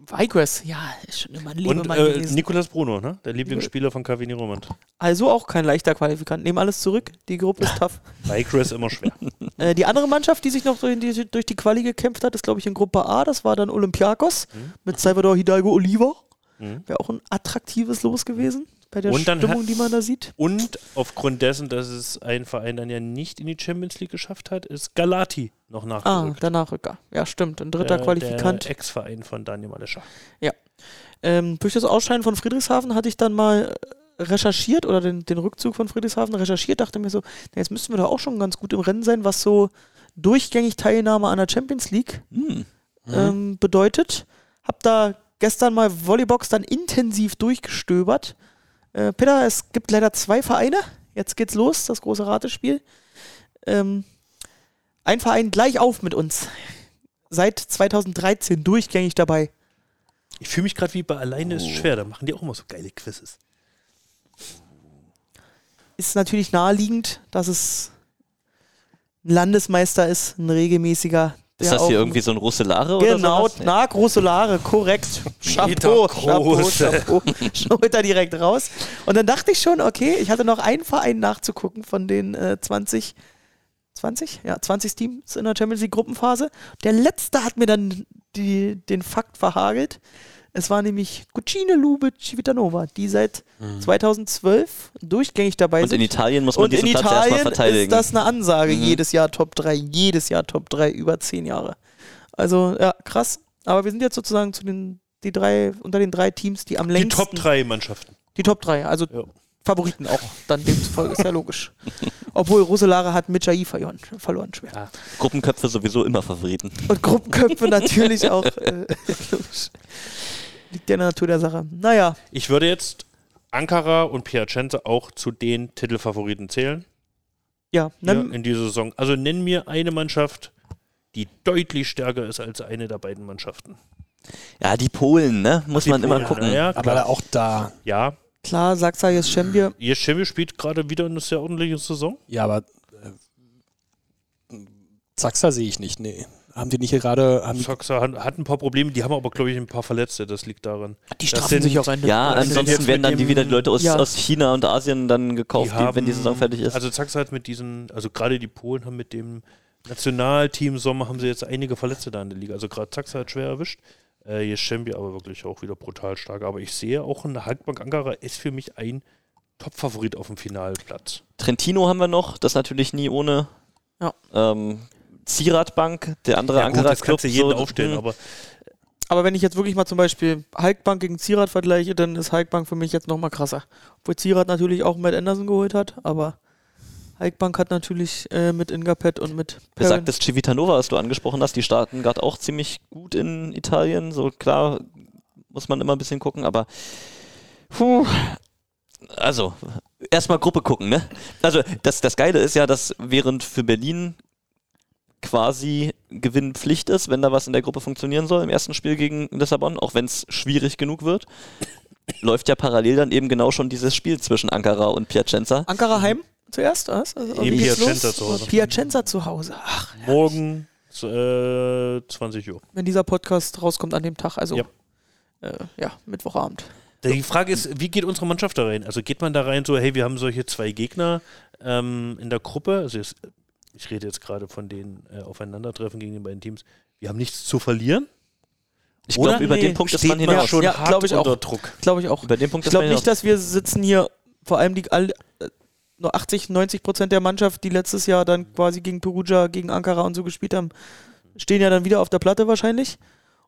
Weigres, ja, ist schon immer ein Und Lebemann äh, gewesen. Nicolas Bruno, ne? der Lieblingsspieler von Kavi Nieromans. Also auch kein leichter Qualifikant. Nehmen alles zurück, die Gruppe ist tough. Weigres immer schwer. Äh, die andere Mannschaft, die sich noch durch die, durch die Quali gekämpft hat, ist glaube ich in Gruppe A, das war dann Olympiakos mit Salvador Hidalgo Oliva. Mhm. Wäre auch ein attraktives Los gewesen bei der Und dann Stimmung, hat- die man da sieht. Und aufgrund dessen, dass es ein Verein dann ja nicht in die Champions League geschafft hat, ist Galati noch Ah, nachgerückt. der Nachrücker. Ja, stimmt. Ein dritter Der- Qualifikant. Der Ex-Verein von Daniel Malescha. Ähm, durch das Ausscheiden von Friedrichshafen hatte ich dann mal äh, recherchiert oder den, den Rückzug von Friedrichshafen recherchiert, dachte mir so, na, jetzt müssten wir da auch schon ganz gut im Rennen sein, was so durchgängig Teilnahme an der Champions League hm, ähm, bedeutet. Hab da gestern mal Volleybox dann intensiv durchgestöbert. Äh, Peter, es gibt leider zwei Vereine. Jetzt geht's los, das große Ratespiel. Ähm, ein Verein gleich auf mit uns. Seit 2013 durchgängig dabei. Ich fühle mich gerade wie bei Alleine ist schwer, da machen die auch immer so geile Quizzes. ist natürlich naheliegend, dass es ein Landesmeister ist, ein regelmäßiger. Ist das hier irgendwie so ein Russelare oder Genau, sowas? na, große Lare, korrekt. Chapeau, Chapeau. Chapeau. Holt er direkt raus. Und dann dachte ich schon, okay, ich hatte noch einen Verein nachzugucken von den äh, 20, 20? Ja, 20 Teams in der Champions League Gruppenphase. Der letzte hat mir dann die, den Fakt verhagelt. Es war nämlich Cucine Lube Civitanova, die seit 2012 durchgängig dabei Und sind. in Italien muss man Und in diesen Platz erstmal Italien verteidigen. ist das eine Ansage. Mhm. Jedes Jahr Top 3, jedes Jahr Top 3, über 10 Jahre. Also, ja, krass. Aber wir sind jetzt sozusagen zu den, die drei, unter den drei Teams, die am Die längsten. Top 3 Mannschaften. Die Top 3, also Ja. Favoriten auch. Dann demzufolge ist ja logisch. Obwohl Roselara hat mit Jai verloren, verloren schwer. Gruppenköpfe sowieso immer Favoriten. Und Gruppenköpfe natürlich auch. Äh, logisch. Liegt ja in der Natur der Sache. Naja, Ich würde jetzt Ankara und Piacenza auch zu den Titelfavoriten zählen Ja, nenn, in dieser Saison. Also nenn mir eine Mannschaft, die deutlich stärker ist als eine der beiden Mannschaften. Ja, die Polen, ne? Muss Die man immer Polen, gucken. Ja, Aber klar. auch da, ja. klar, Sachsa jetzt Schembier. Jeschemi spielt gerade wieder eine sehr ordentliche Saison. ja, aber äh, Zaxa sehe ich nicht, nee. Haben die nicht gerade, haben hat, hat ein paar Probleme, die haben aber, glaube ich, ein paar Verletzte. Das liegt daran. Die Das strafen sind- sich auch Ende. Ja, sind ansonsten werden dann die wieder die Leute aus, Ja. aus China und Asien dann gekauft, die wenn die Saison fertig ist. Also Zaxa hat mit diesen, also gerade die Polen haben mit dem Nationalteam Sommer haben sie jetzt einige Verletzte da in der Liga. Also gerade Zaxa hat schwer erwischt. Äh, Jeschembi aber wirklich auch wieder brutal stark. Aber ich sehe auch in der Halbbank Ankara ist für mich ein Top-Favorit auf dem Finalplatz. Trentino haben wir noch, das natürlich nie ohne. Ja. Ähm, Zieradbank, der andere Ja, Ankara das kannst du jeden so, aufstellen, hm, aber Aber wenn ich jetzt wirklich mal zum Beispiel Halkbank gegen Zierat vergleiche, dann ist Halkbank für mich jetzt nochmal krasser. Obwohl Zierat natürlich auch Matt Anderson geholt hat, aber Halkbank hat natürlich äh, mit Ingapet und mit Besagtes Civitanova, was du angesprochen hast, die starten gerade auch ziemlich gut in Italien. So klar muss man immer ein bisschen gucken, aber puh, also erstmal Gruppe gucken, ne? Also das, das Geile ist ja, dass während für Berlin quasi Gewinn Pflicht ist, wenn da was in der Gruppe funktionieren soll im ersten Spiel gegen Lissabon, auch wenn es schwierig genug wird, läuft ja parallel dann eben genau schon dieses Spiel zwischen Ankara und Piacenza. Ankara Heim zuerst? Was? Also, geht's Piacenza zu Hause. Piacenza zu Hause. Ach, morgen äh, 20 Uhr. wenn dieser Podcast rauskommt an dem Tag, also Ja. äh, ja Mittwochabend. Die Frage ist, wie geht unsere Mannschaft da rein? Also geht man da rein so, hey, wir haben solche zwei Gegner ähm, in der Gruppe, also jetzt, ich rede jetzt gerade von den äh, Aufeinandertreffen gegen die beiden Teams, wir haben nichts zu verlieren? Ich glaube, über Nee, den Punkt ist man hinaus. schon Ja, hart ich auch. unter Druck. Glaube ich auch. Über den Punkt Ich glaube nicht, dass wir sitzen hier, vor allem die all, äh, nur 80, 90 Prozent der Mannschaft, die letztes Jahr dann quasi gegen Perugia, gegen Ankara und so gespielt haben, stehen ja dann wieder auf der Platte wahrscheinlich.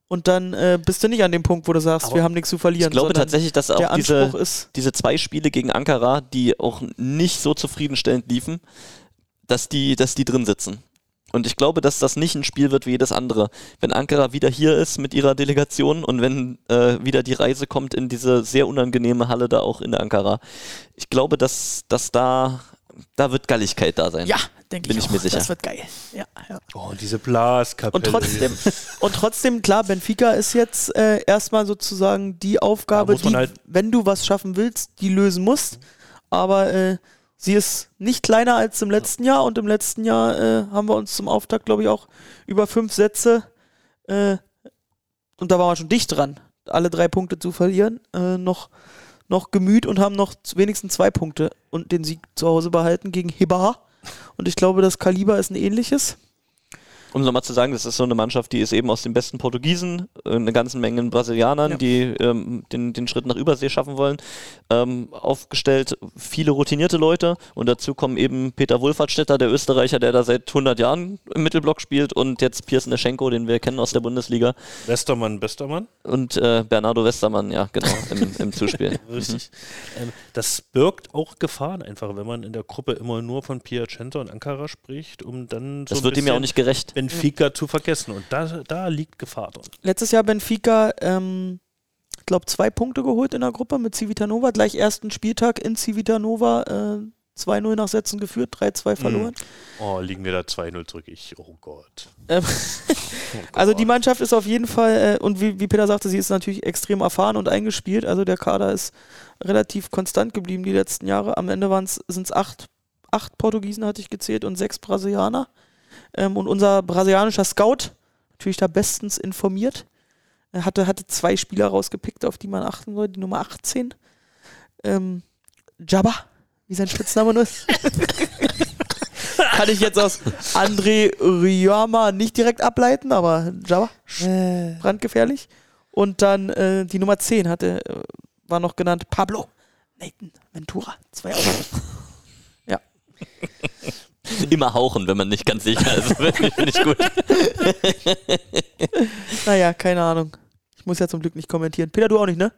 Und dann äh, bist du nicht an dem Punkt, wo du sagst, Aber wir haben nichts zu verlieren. Ich glaube tatsächlich, dass auch diese, Anspruch ist, diese zwei Spiele gegen Ankara, die auch nicht so zufriedenstellend liefen, dass die, dass die drin sitzen. Und ich glaube, dass das nicht ein Spiel wird wie jedes andere. Wenn Ankara wieder hier ist mit ihrer Delegation und wenn äh, wieder die Reise kommt in diese sehr unangenehme Halle da auch in Ankara. Ich glaube, dass, dass da, da wird Galligkeit da sein. ja, denke bin ich, ich auch. mir sicher. Das wird geil. Ja, ja. Oh, und diese Blaskapelle. Und trotzdem, und trotzdem, klar, Benfica ist jetzt äh, erstmal sozusagen die Aufgabe, Ja, die, halt- wenn du was schaffen willst, die lösen musst. Aber äh, sie ist nicht kleiner als im letzten Jahr und im letzten Jahr äh, haben wir uns zum Auftakt, glaube ich, auch über fünf Sätze äh, und da waren wir schon dicht dran, alle drei Punkte zu verlieren, äh, noch, noch gemüht und haben noch wenigstens zwei Punkte und den Sieg zu Hause behalten gegen Hibar. Und ich glaube, das Kaliber ist ein ähnliches. Um nochmal zu sagen, das ist so eine Mannschaft, die ist eben aus den besten Portugiesen, äh, eine ganze Menge Brasilianern, Ja. die ähm, den, den Schritt nach Übersee schaffen wollen, ähm, aufgestellt. Viele routinierte Leute und dazu kommen eben Peter Wohlfahrtstädter, der Österreicher, der da seit 100 Jahren im Mittelblock spielt und jetzt Piers Neschenko, den wir kennen aus der Bundesliga Westermann, Bestermann. und äh, Bernardo Westermann, ja genau, im, im Zuspiel. Richtig. Ähm, das birgt auch Gefahren einfach, wenn man in der Gruppe immer nur von Piacenza und Ankara spricht, um dann so Das wird ihm ja auch nicht gerecht. Benfica zu vergessen. Und da, da liegt Gefahr drin. letztes Jahr Benfica, ähm, ich glaube, zwei Punkte geholt in der Gruppe mit Civitanova. Gleich ersten Spieltag in Civitanova äh, 2-0 nach Sätzen geführt, 3-2 verloren. Oh, liegen wir da 2-0 zurück. Ich, oh Gott. Ähm, Oh also die. Mannschaft ist auf jeden Fall, äh, und wie, wie Peter sagte, sie ist natürlich extrem erfahren und eingespielt. Also der Kader ist relativ konstant geblieben die letzten Jahre. Am Ende sind es acht, acht Portugiesen, hatte ich gezählt, und sechs Brasilianer. Ähm, und unser brasilianischer Scout, natürlich da bestens informiert, er hatte, hatte zwei Spieler rausgepickt, auf die man achten soll. Die Nummer 18, ähm, Jabba, wie sein Spitzname nur ist. Kann ich jetzt aus André Ryama nicht direkt ableiten, aber Jabba, brandgefährlich. Und dann äh, die Nummer 10 hatte, äh, war noch genannt Pablo Nathan Ventura. Zwei Augen. Immer hauchen, wenn man nicht ganz sicher ist. Finde ich, find ich gut. Naja, keine Ahnung. Ich muss ja zum Glück nicht kommentieren. Peter, du auch nicht, ne?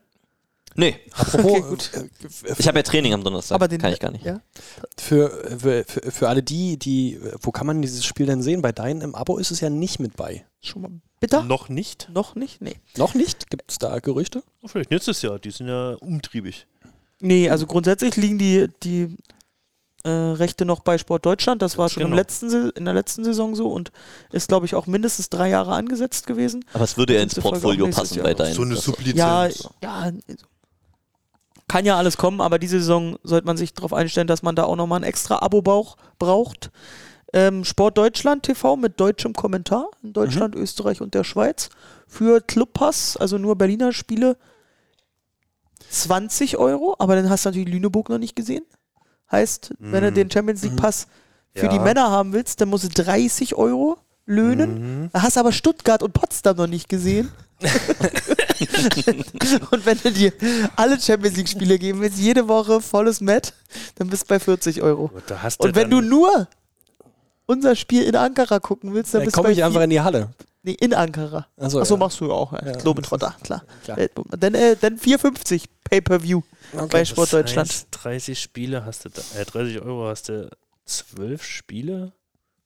Nee, apropos, Okay, gut. äh, f- ich habe ja Training am Donnerstag. Aber den- kann ich gar nicht. Ja. für, für, für, alle die, die, wo kann man dieses Spiel denn sehen? Bei deinen im Abo ist es ja nicht mit bei. Schon mal bitter? Noch nicht? Noch nicht? Nee. Noch nicht? Gibt es da Gerüchte? Vielleicht nächstes Jahr. Die sind ja umtriebig. Nee, also grundsätzlich liegen die, die äh, Rechte noch bei Sport Deutschland. Das war schon im Genau. letzten, Se- in der letzten Saison so und ist, glaube ich, auch mindestens drei Jahre angesetzt gewesen. Aber es würde ja ins Portfolio passen Jahr. weiterhin. So eine Sublizenz. Ja, ja. Kann ja alles kommen, aber diese Saison sollte man sich darauf einstellen, dass man da auch nochmal ein extra Abo-Bauch braucht. Ähm, Sport Deutschland TV mit deutschem Kommentar in Deutschland, Österreich und der Schweiz. Für Clubpass, also nur Berliner Spiele, 20 Euro, aber dann hast du natürlich Lüneburg noch nicht gesehen. Heißt, wenn du Mhm. den Champions League Pass für Ja. die Männer haben willst, dann musst du 30 Euro löhnen. Da hast du aber Stuttgart und Potsdam noch nicht gesehen. und wenn du dir alle Champions League Spiele geben willst, jede Woche volles Met, dann bist du bei 40 Euro. Und wenn du dann- nur unser Spiel in Ankara gucken willst, dann Dann bist du komme bei ich einfach in die Halle. Nee, in Ankara. Achso, Achso, ja. machst du ja auch. Ja. Ja. Globetrotter, klar. Klar. Äh, Dann, äh, dann 4,50 Pay-Per-View bei Das Sport Deutschland. heißt, 30 Spiele hast du, da, äh, 30 Euro hast du 12 Spiele?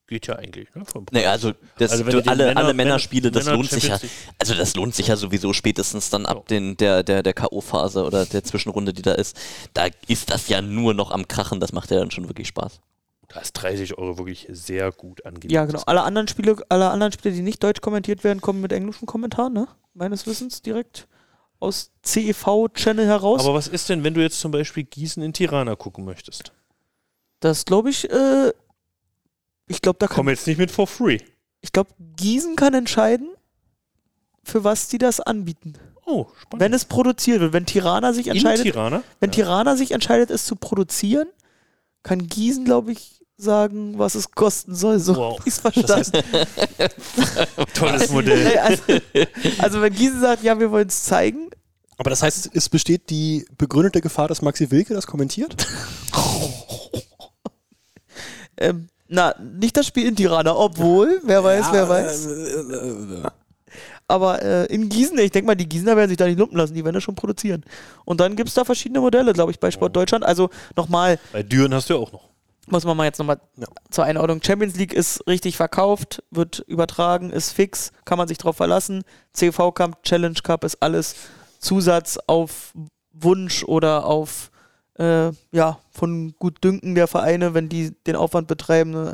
Geht ja eigentlich, ne? Vom Nee, also, das, Also wenn du, alle, Männer- alle Männerspiele, das Männer lohnt sich ja. Also das lohnt sich ja sowieso spätestens dann ab den, der, der, der K.O.-Phase oder der Zwischenrunde, die da ist. Da ist das ja nur noch am Krachen, das macht ja dann schon wirklich Spaß. Da ist 30 Euro wirklich sehr gut angelegt. Ja, genau. Alle anderen Spiele, alle anderen Spiele, die nicht deutsch kommentiert werden, kommen mit englischen Kommentaren, ne? Meines Wissens direkt aus CEV-Channel heraus. Aber was ist denn, wenn du jetzt zum Beispiel Gießen in Tirana gucken möchtest? das glaube ich, äh, ich glaube, da kann, Komm jetzt nicht mit for free. ich glaube, Gießen kann entscheiden, für was die das anbieten. Oh, spannend. Wenn es produziert wird, wenn Tirana sich in entscheidet, Tirana? wenn Tirana sich entscheidet, es zu produzieren, kann Gießen, glaube ich, sagen, was es kosten soll. So Wow. ich's verstanden. Tolles Modell. Nee, also, also wenn Gießen sagt, ja, wir wollen es zeigen, Aber das heißt, es besteht die begründete Gefahr, dass Maxi Wilke das kommentiert? ähm, na, nicht das Spiel in Tirana, obwohl, wer weiß, wer weiß. äh, Aber äh, in Gießen, ich denke mal, die Gießener werden sich da nicht lumpen lassen, die werden das schon produzieren. Und dann gibt es da verschiedene Modelle, glaube ich, bei Sport Deutschland. Also nochmal, Bei Düren hast du ja auch noch. muss man mal jetzt nochmal zur Einordnung. Champions League ist richtig verkauft, wird übertragen, ist fix, kann man sich drauf verlassen. CV Cup, Challenge Cup ist alles Zusatz auf Wunsch oder auf, äh, ja, von Gutdünken der Vereine, wenn die den Aufwand betreiben,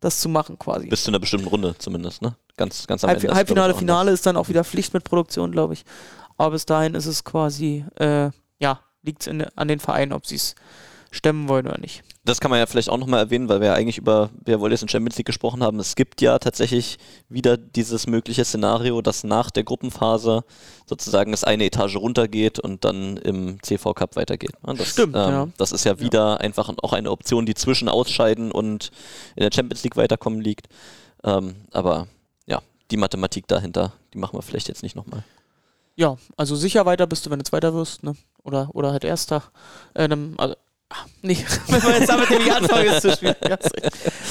das zu machen quasi. Bis zu einer bestimmten Runde zumindest, ne? Ganz, ganz am Halb, Ende. Halbfinale, auch Finale ist dann auch wieder Pflicht mit Produktion, glaube ich. Aber bis dahin ist es quasi, äh, ja, liegt es an den Vereinen, ob sie es stemmen wollen oder nicht. Das kann man ja vielleicht auch nochmal erwähnen, weil wir ja eigentlich über Wer wollte jetzt in Champions League gesprochen haben. Es gibt ja tatsächlich wieder dieses mögliche Szenario, dass nach der Gruppenphase sozusagen es eine Etage runtergeht und dann im CV Cup weitergeht. ne? Das, Stimmt, ähm, ja. Das ist ja wieder einfach auch eine Option, die zwischen Ausscheiden und in der Champions League weiterkommen liegt. Ähm, aber ja, die Mathematik dahinter, die machen wir vielleicht jetzt nicht nochmal. Ja, also sicher weiter bist du, wenn du Zweiter wirst, ne? Oder, oder halt Erster. Äh, also, ah, nee, wenn man jetzt damit nicht anfangen ist zu spielen.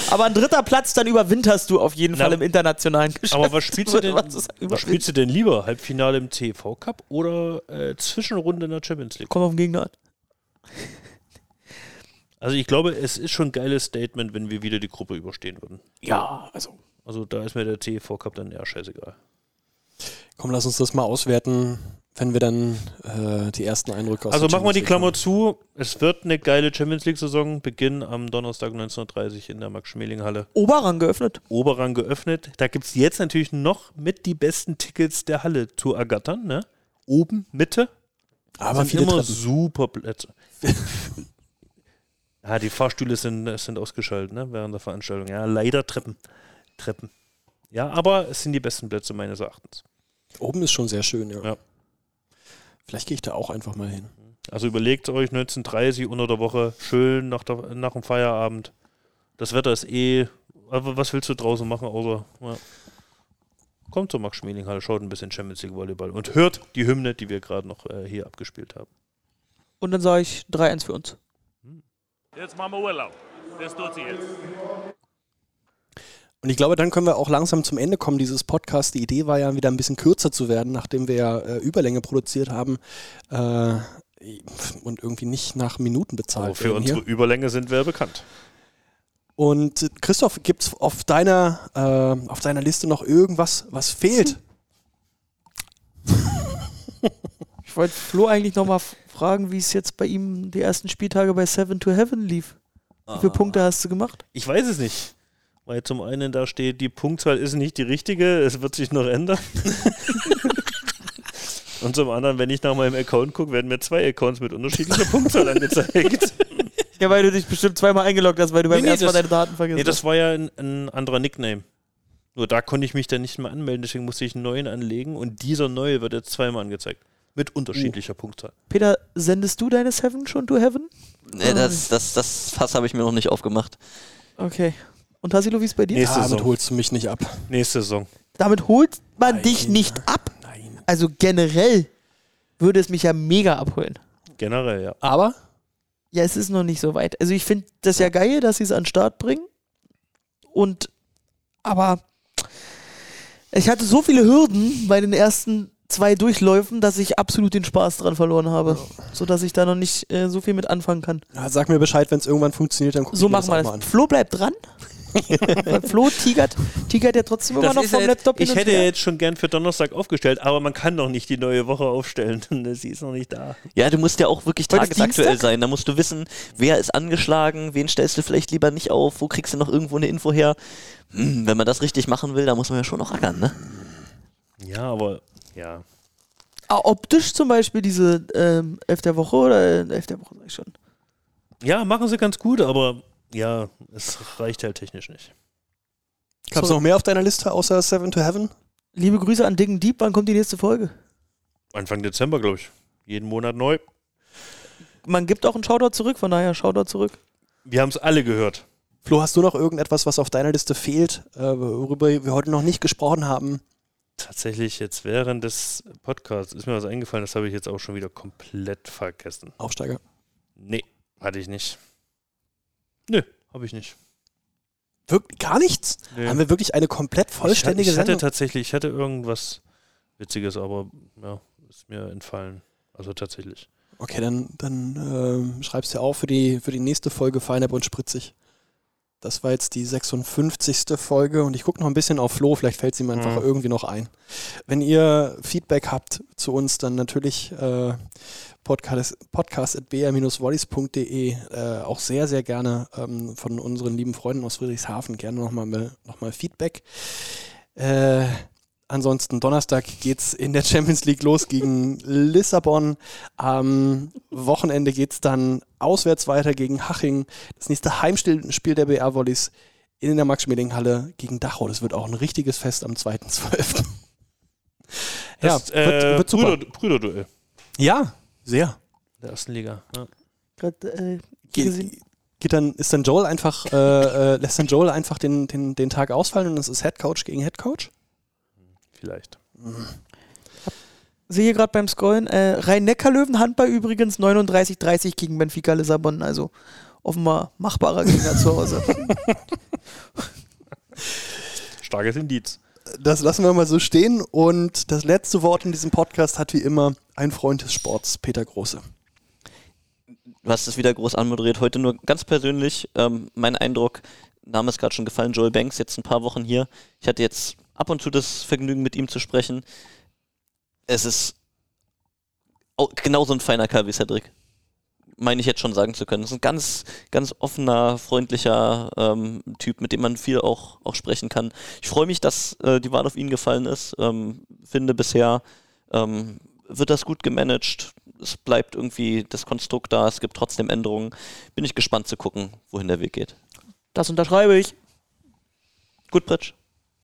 Aber ein dritter Platz, dann überwinterst du auf jeden Na, Fall im internationalen Geschäft. Aber was spielst du denn, Was was spielst du denn lieber? Halbfinale im TV Cup oder äh, Zwischenrunde in der Champions League? Komm auf den Gegner an. Also ich glaube, es ist schon ein geiles Statement, wenn wir wieder die Gruppe überstehen würden. Ja, also. Also da ist mir der TV Cup dann eher scheißegal. Komm, lass uns das mal auswerten, wenn wir dann äh, die ersten Eindrücke aus Also machen wir die Klammer zu. Es wird eine geile Champions League-Saison. Beginn am Donnerstag 19.30 in der Max-Schmeling-Halle. Oberrang geöffnet. Oberrang geöffnet. Da gibt es jetzt natürlich noch mit die besten Tickets der Halle zu ergattern. Ne? Oben, Mitte. Aber sind viele immer Treppen. super Plätze. ja, die Fahrstühle sind, sind ausgeschaltet ne? während der Veranstaltung. Ja, leider Treppen. Treppen. Ja, aber es sind die besten Plätze meines Erachtens. Oben ist schon sehr schön, ja. Ja. Vielleicht gehe ich da auch einfach mal hin. Also überlegt euch 19.30 unter der Woche, schön nach, der, nach dem Feierabend. Das Wetter ist eh. Aber was willst du draußen machen, außer. Ja. Kommt zur Max-Schmeling-Halle, schaut ein bisschen Champions League Volleyball und hört die Hymne, die wir gerade noch äh, hier abgespielt haben. Und dann sage ich 3-1 für uns. Jetzt machen wir Urlaub. Das tut sie jetzt. Und ich glaube, dann können wir auch langsam zum Ende kommen dieses Podcasts. Die Idee war ja wieder ein bisschen kürzer zu werden, nachdem wir ja äh, Überlänge produziert haben äh, und irgendwie nicht nach Minuten bezahlt Aber für unsere hier. Überlänge sind wir bekannt. Und äh, Christoph, gibt es auf deiner, äh, auf deiner Liste noch irgendwas, was fehlt? Ich wollte Flo eigentlich nochmal fragen, wie es jetzt bei ihm die ersten Spieltage bei Seven to Heaven lief. Wie Ah. viele Punkte hast du gemacht? Ich weiß es nicht. Weil zum einen da steht, die Punktzahl ist nicht die richtige, es wird sich noch ändern. Und zum anderen, wenn ich nach meinem Account gucke, werden mir zwei Accounts mit unterschiedlicher Punktzahl angezeigt. Ja, weil du dich bestimmt zweimal eingeloggt hast, weil du beim Nee, nee, ersten Mal deine Daten vergessen Nee, das hast. war ja ein, ein anderer Nickname. Nur da konnte ich mich dann nicht mehr anmelden, deswegen musste ich einen neuen anlegen und dieser neue wird jetzt zweimal angezeigt. Mit unterschiedlicher Punktzahl. Peter, sendest du deine Seven schon to Heaven? Nee, das, das, das Fass habe ich mir noch nicht aufgemacht. Okay. Und Tassilo, wie ist bei dir? Nächste Damit Saison. holst du mich nicht ab. Nächste Saison. Damit holt man dich nicht ab. Nein. Also generell würde es mich ja mega abholen. Generell, ja. Aber Ja, es ist noch nicht so weit. Also ich finde das ja geil, dass sie es an den Start bringen. Und aber ich hatte so viele Hürden bei den ersten zwei Durchläufen, dass ich absolut den Spaß dran verloren habe. Sodass ich da noch nicht äh, so viel mit anfangen kann. ja, sag mir Bescheid, wenn es irgendwann funktioniert, dann guck So ich mir machen das wir auch mal das. an. Flo bleibt dran. Flo tigert, tigert ja trotzdem immer noch vom jetzt, Laptop ich hätte her. jetzt schon gern für Donnerstag aufgestellt, aber man kann noch nicht die neue Woche aufstellen. Sie ist noch nicht da. Ja, du musst ja auch wirklich tagesaktuell sein. Da musst du wissen, wer ist angeschlagen, wen stellst du vielleicht lieber nicht auf, wo kriegst du noch irgendwo eine Info her. Hm, wenn man das richtig machen will, da muss man ja schon noch ackern, ne? Ja, aber ja. Ah, optisch zum Beispiel diese ähm, Elf der Woche oder äh, Elf der Woche sag ich schon. Ja, machen sie ganz gut, aber ja, es reicht halt technisch nicht. Gab es noch mehr auf deiner Liste außer Seven to Heaven? Liebe Grüße an Dicken Deep, wann kommt die nächste Folge? Anfang Dezember, glaube ich. Jeden Monat neu. Man gibt auch einen Shoutout zurück, von daher Shoutout zurück. Wir haben es alle gehört. Flo, hast du noch irgendetwas, was auf deiner Liste fehlt, äh, worüber wir heute noch nicht gesprochen haben? Tatsächlich jetzt während des Podcasts ist mir was eingefallen, das habe ich jetzt auch schon wieder komplett vergessen. Aufsteiger. Nee, hatte ich nicht. Nö, habe ich nicht. Wirklich gar nichts? Nee. Haben wir wirklich eine komplett vollständige ich, ich hatte Sendung? tatsächlich, ich hatte irgendwas Witziges, aber ja, ist mir entfallen. Also tatsächlich. Okay, dann, dann ähm, schreibst du auf für die, für die nächste Folge Feinab und Spritzig. Das war jetzt die 56. Folge und ich gucke noch ein bisschen auf Flo, vielleicht fällt es ihm einfach Mhm. irgendwie noch ein. Wenn ihr Feedback habt zu uns, dann natürlich äh, podcast, podcast.br-wallis.de äh, auch sehr, sehr gerne ähm, von unseren lieben Freunden aus Friedrichshafen gerne nochmal noch mal Feedback. Äh, ansonsten Donnerstag geht's in der Champions League los gegen Lissabon. Am Wochenende geht's dann auswärts weiter gegen Haching. Das nächste Heimspiel Spiel der BR Volleys in der Max-Schmeling-Halle gegen Dachau. Das wird auch ein richtiges Fest am 2.12. ja, Das, äh, wird, wird super. Brüder, Brüderduell Ja, sehr. der ersten Liga. Ja. Gerade äh, Ge geht dann, ist dann Joel einfach, äh, äh, lässt dann Joel einfach den, den, den Tag ausfallen und es ist Headcoach gegen Headcoach? Vielleicht. Sehe hier gerade beim Scrollen, äh, Rhein-Neckar-Löwen Handball übrigens 39-30 gegen Benfica Lissabon, also offenbar machbarer Gegner zu Hause. Starkes Indiz. Das lassen wir mal so stehen und das letzte Wort in diesem Podcast hat wie immer ein Freund des Sports, Peter Große. Du hast es wieder groß anmoderiert. Heute nur ganz persönlich ähm, mein Eindruck, Name ist gerade schon gefallen, Joel Banks, jetzt ein paar Wochen hier. Ich hatte jetzt ab und zu das Vergnügen, mit ihm zu sprechen. Es ist au- genauso ein feiner Kerl wie Cedric. Meine ich jetzt schon sagen zu können. Es ist ein ganz, ganz offener, freundlicher ähm, Typ, mit dem man viel auch, auch sprechen kann. Ich freue mich, dass äh, die Wahl auf ihn gefallen ist. Ähm, finde bisher ähm, wird das gut gemanagt. Es bleibt irgendwie das Konstrukt da, es gibt trotzdem Änderungen. Bin ich gespannt zu gucken, wohin der Weg geht. Das unterschreibe ich. Gut, Pritsch.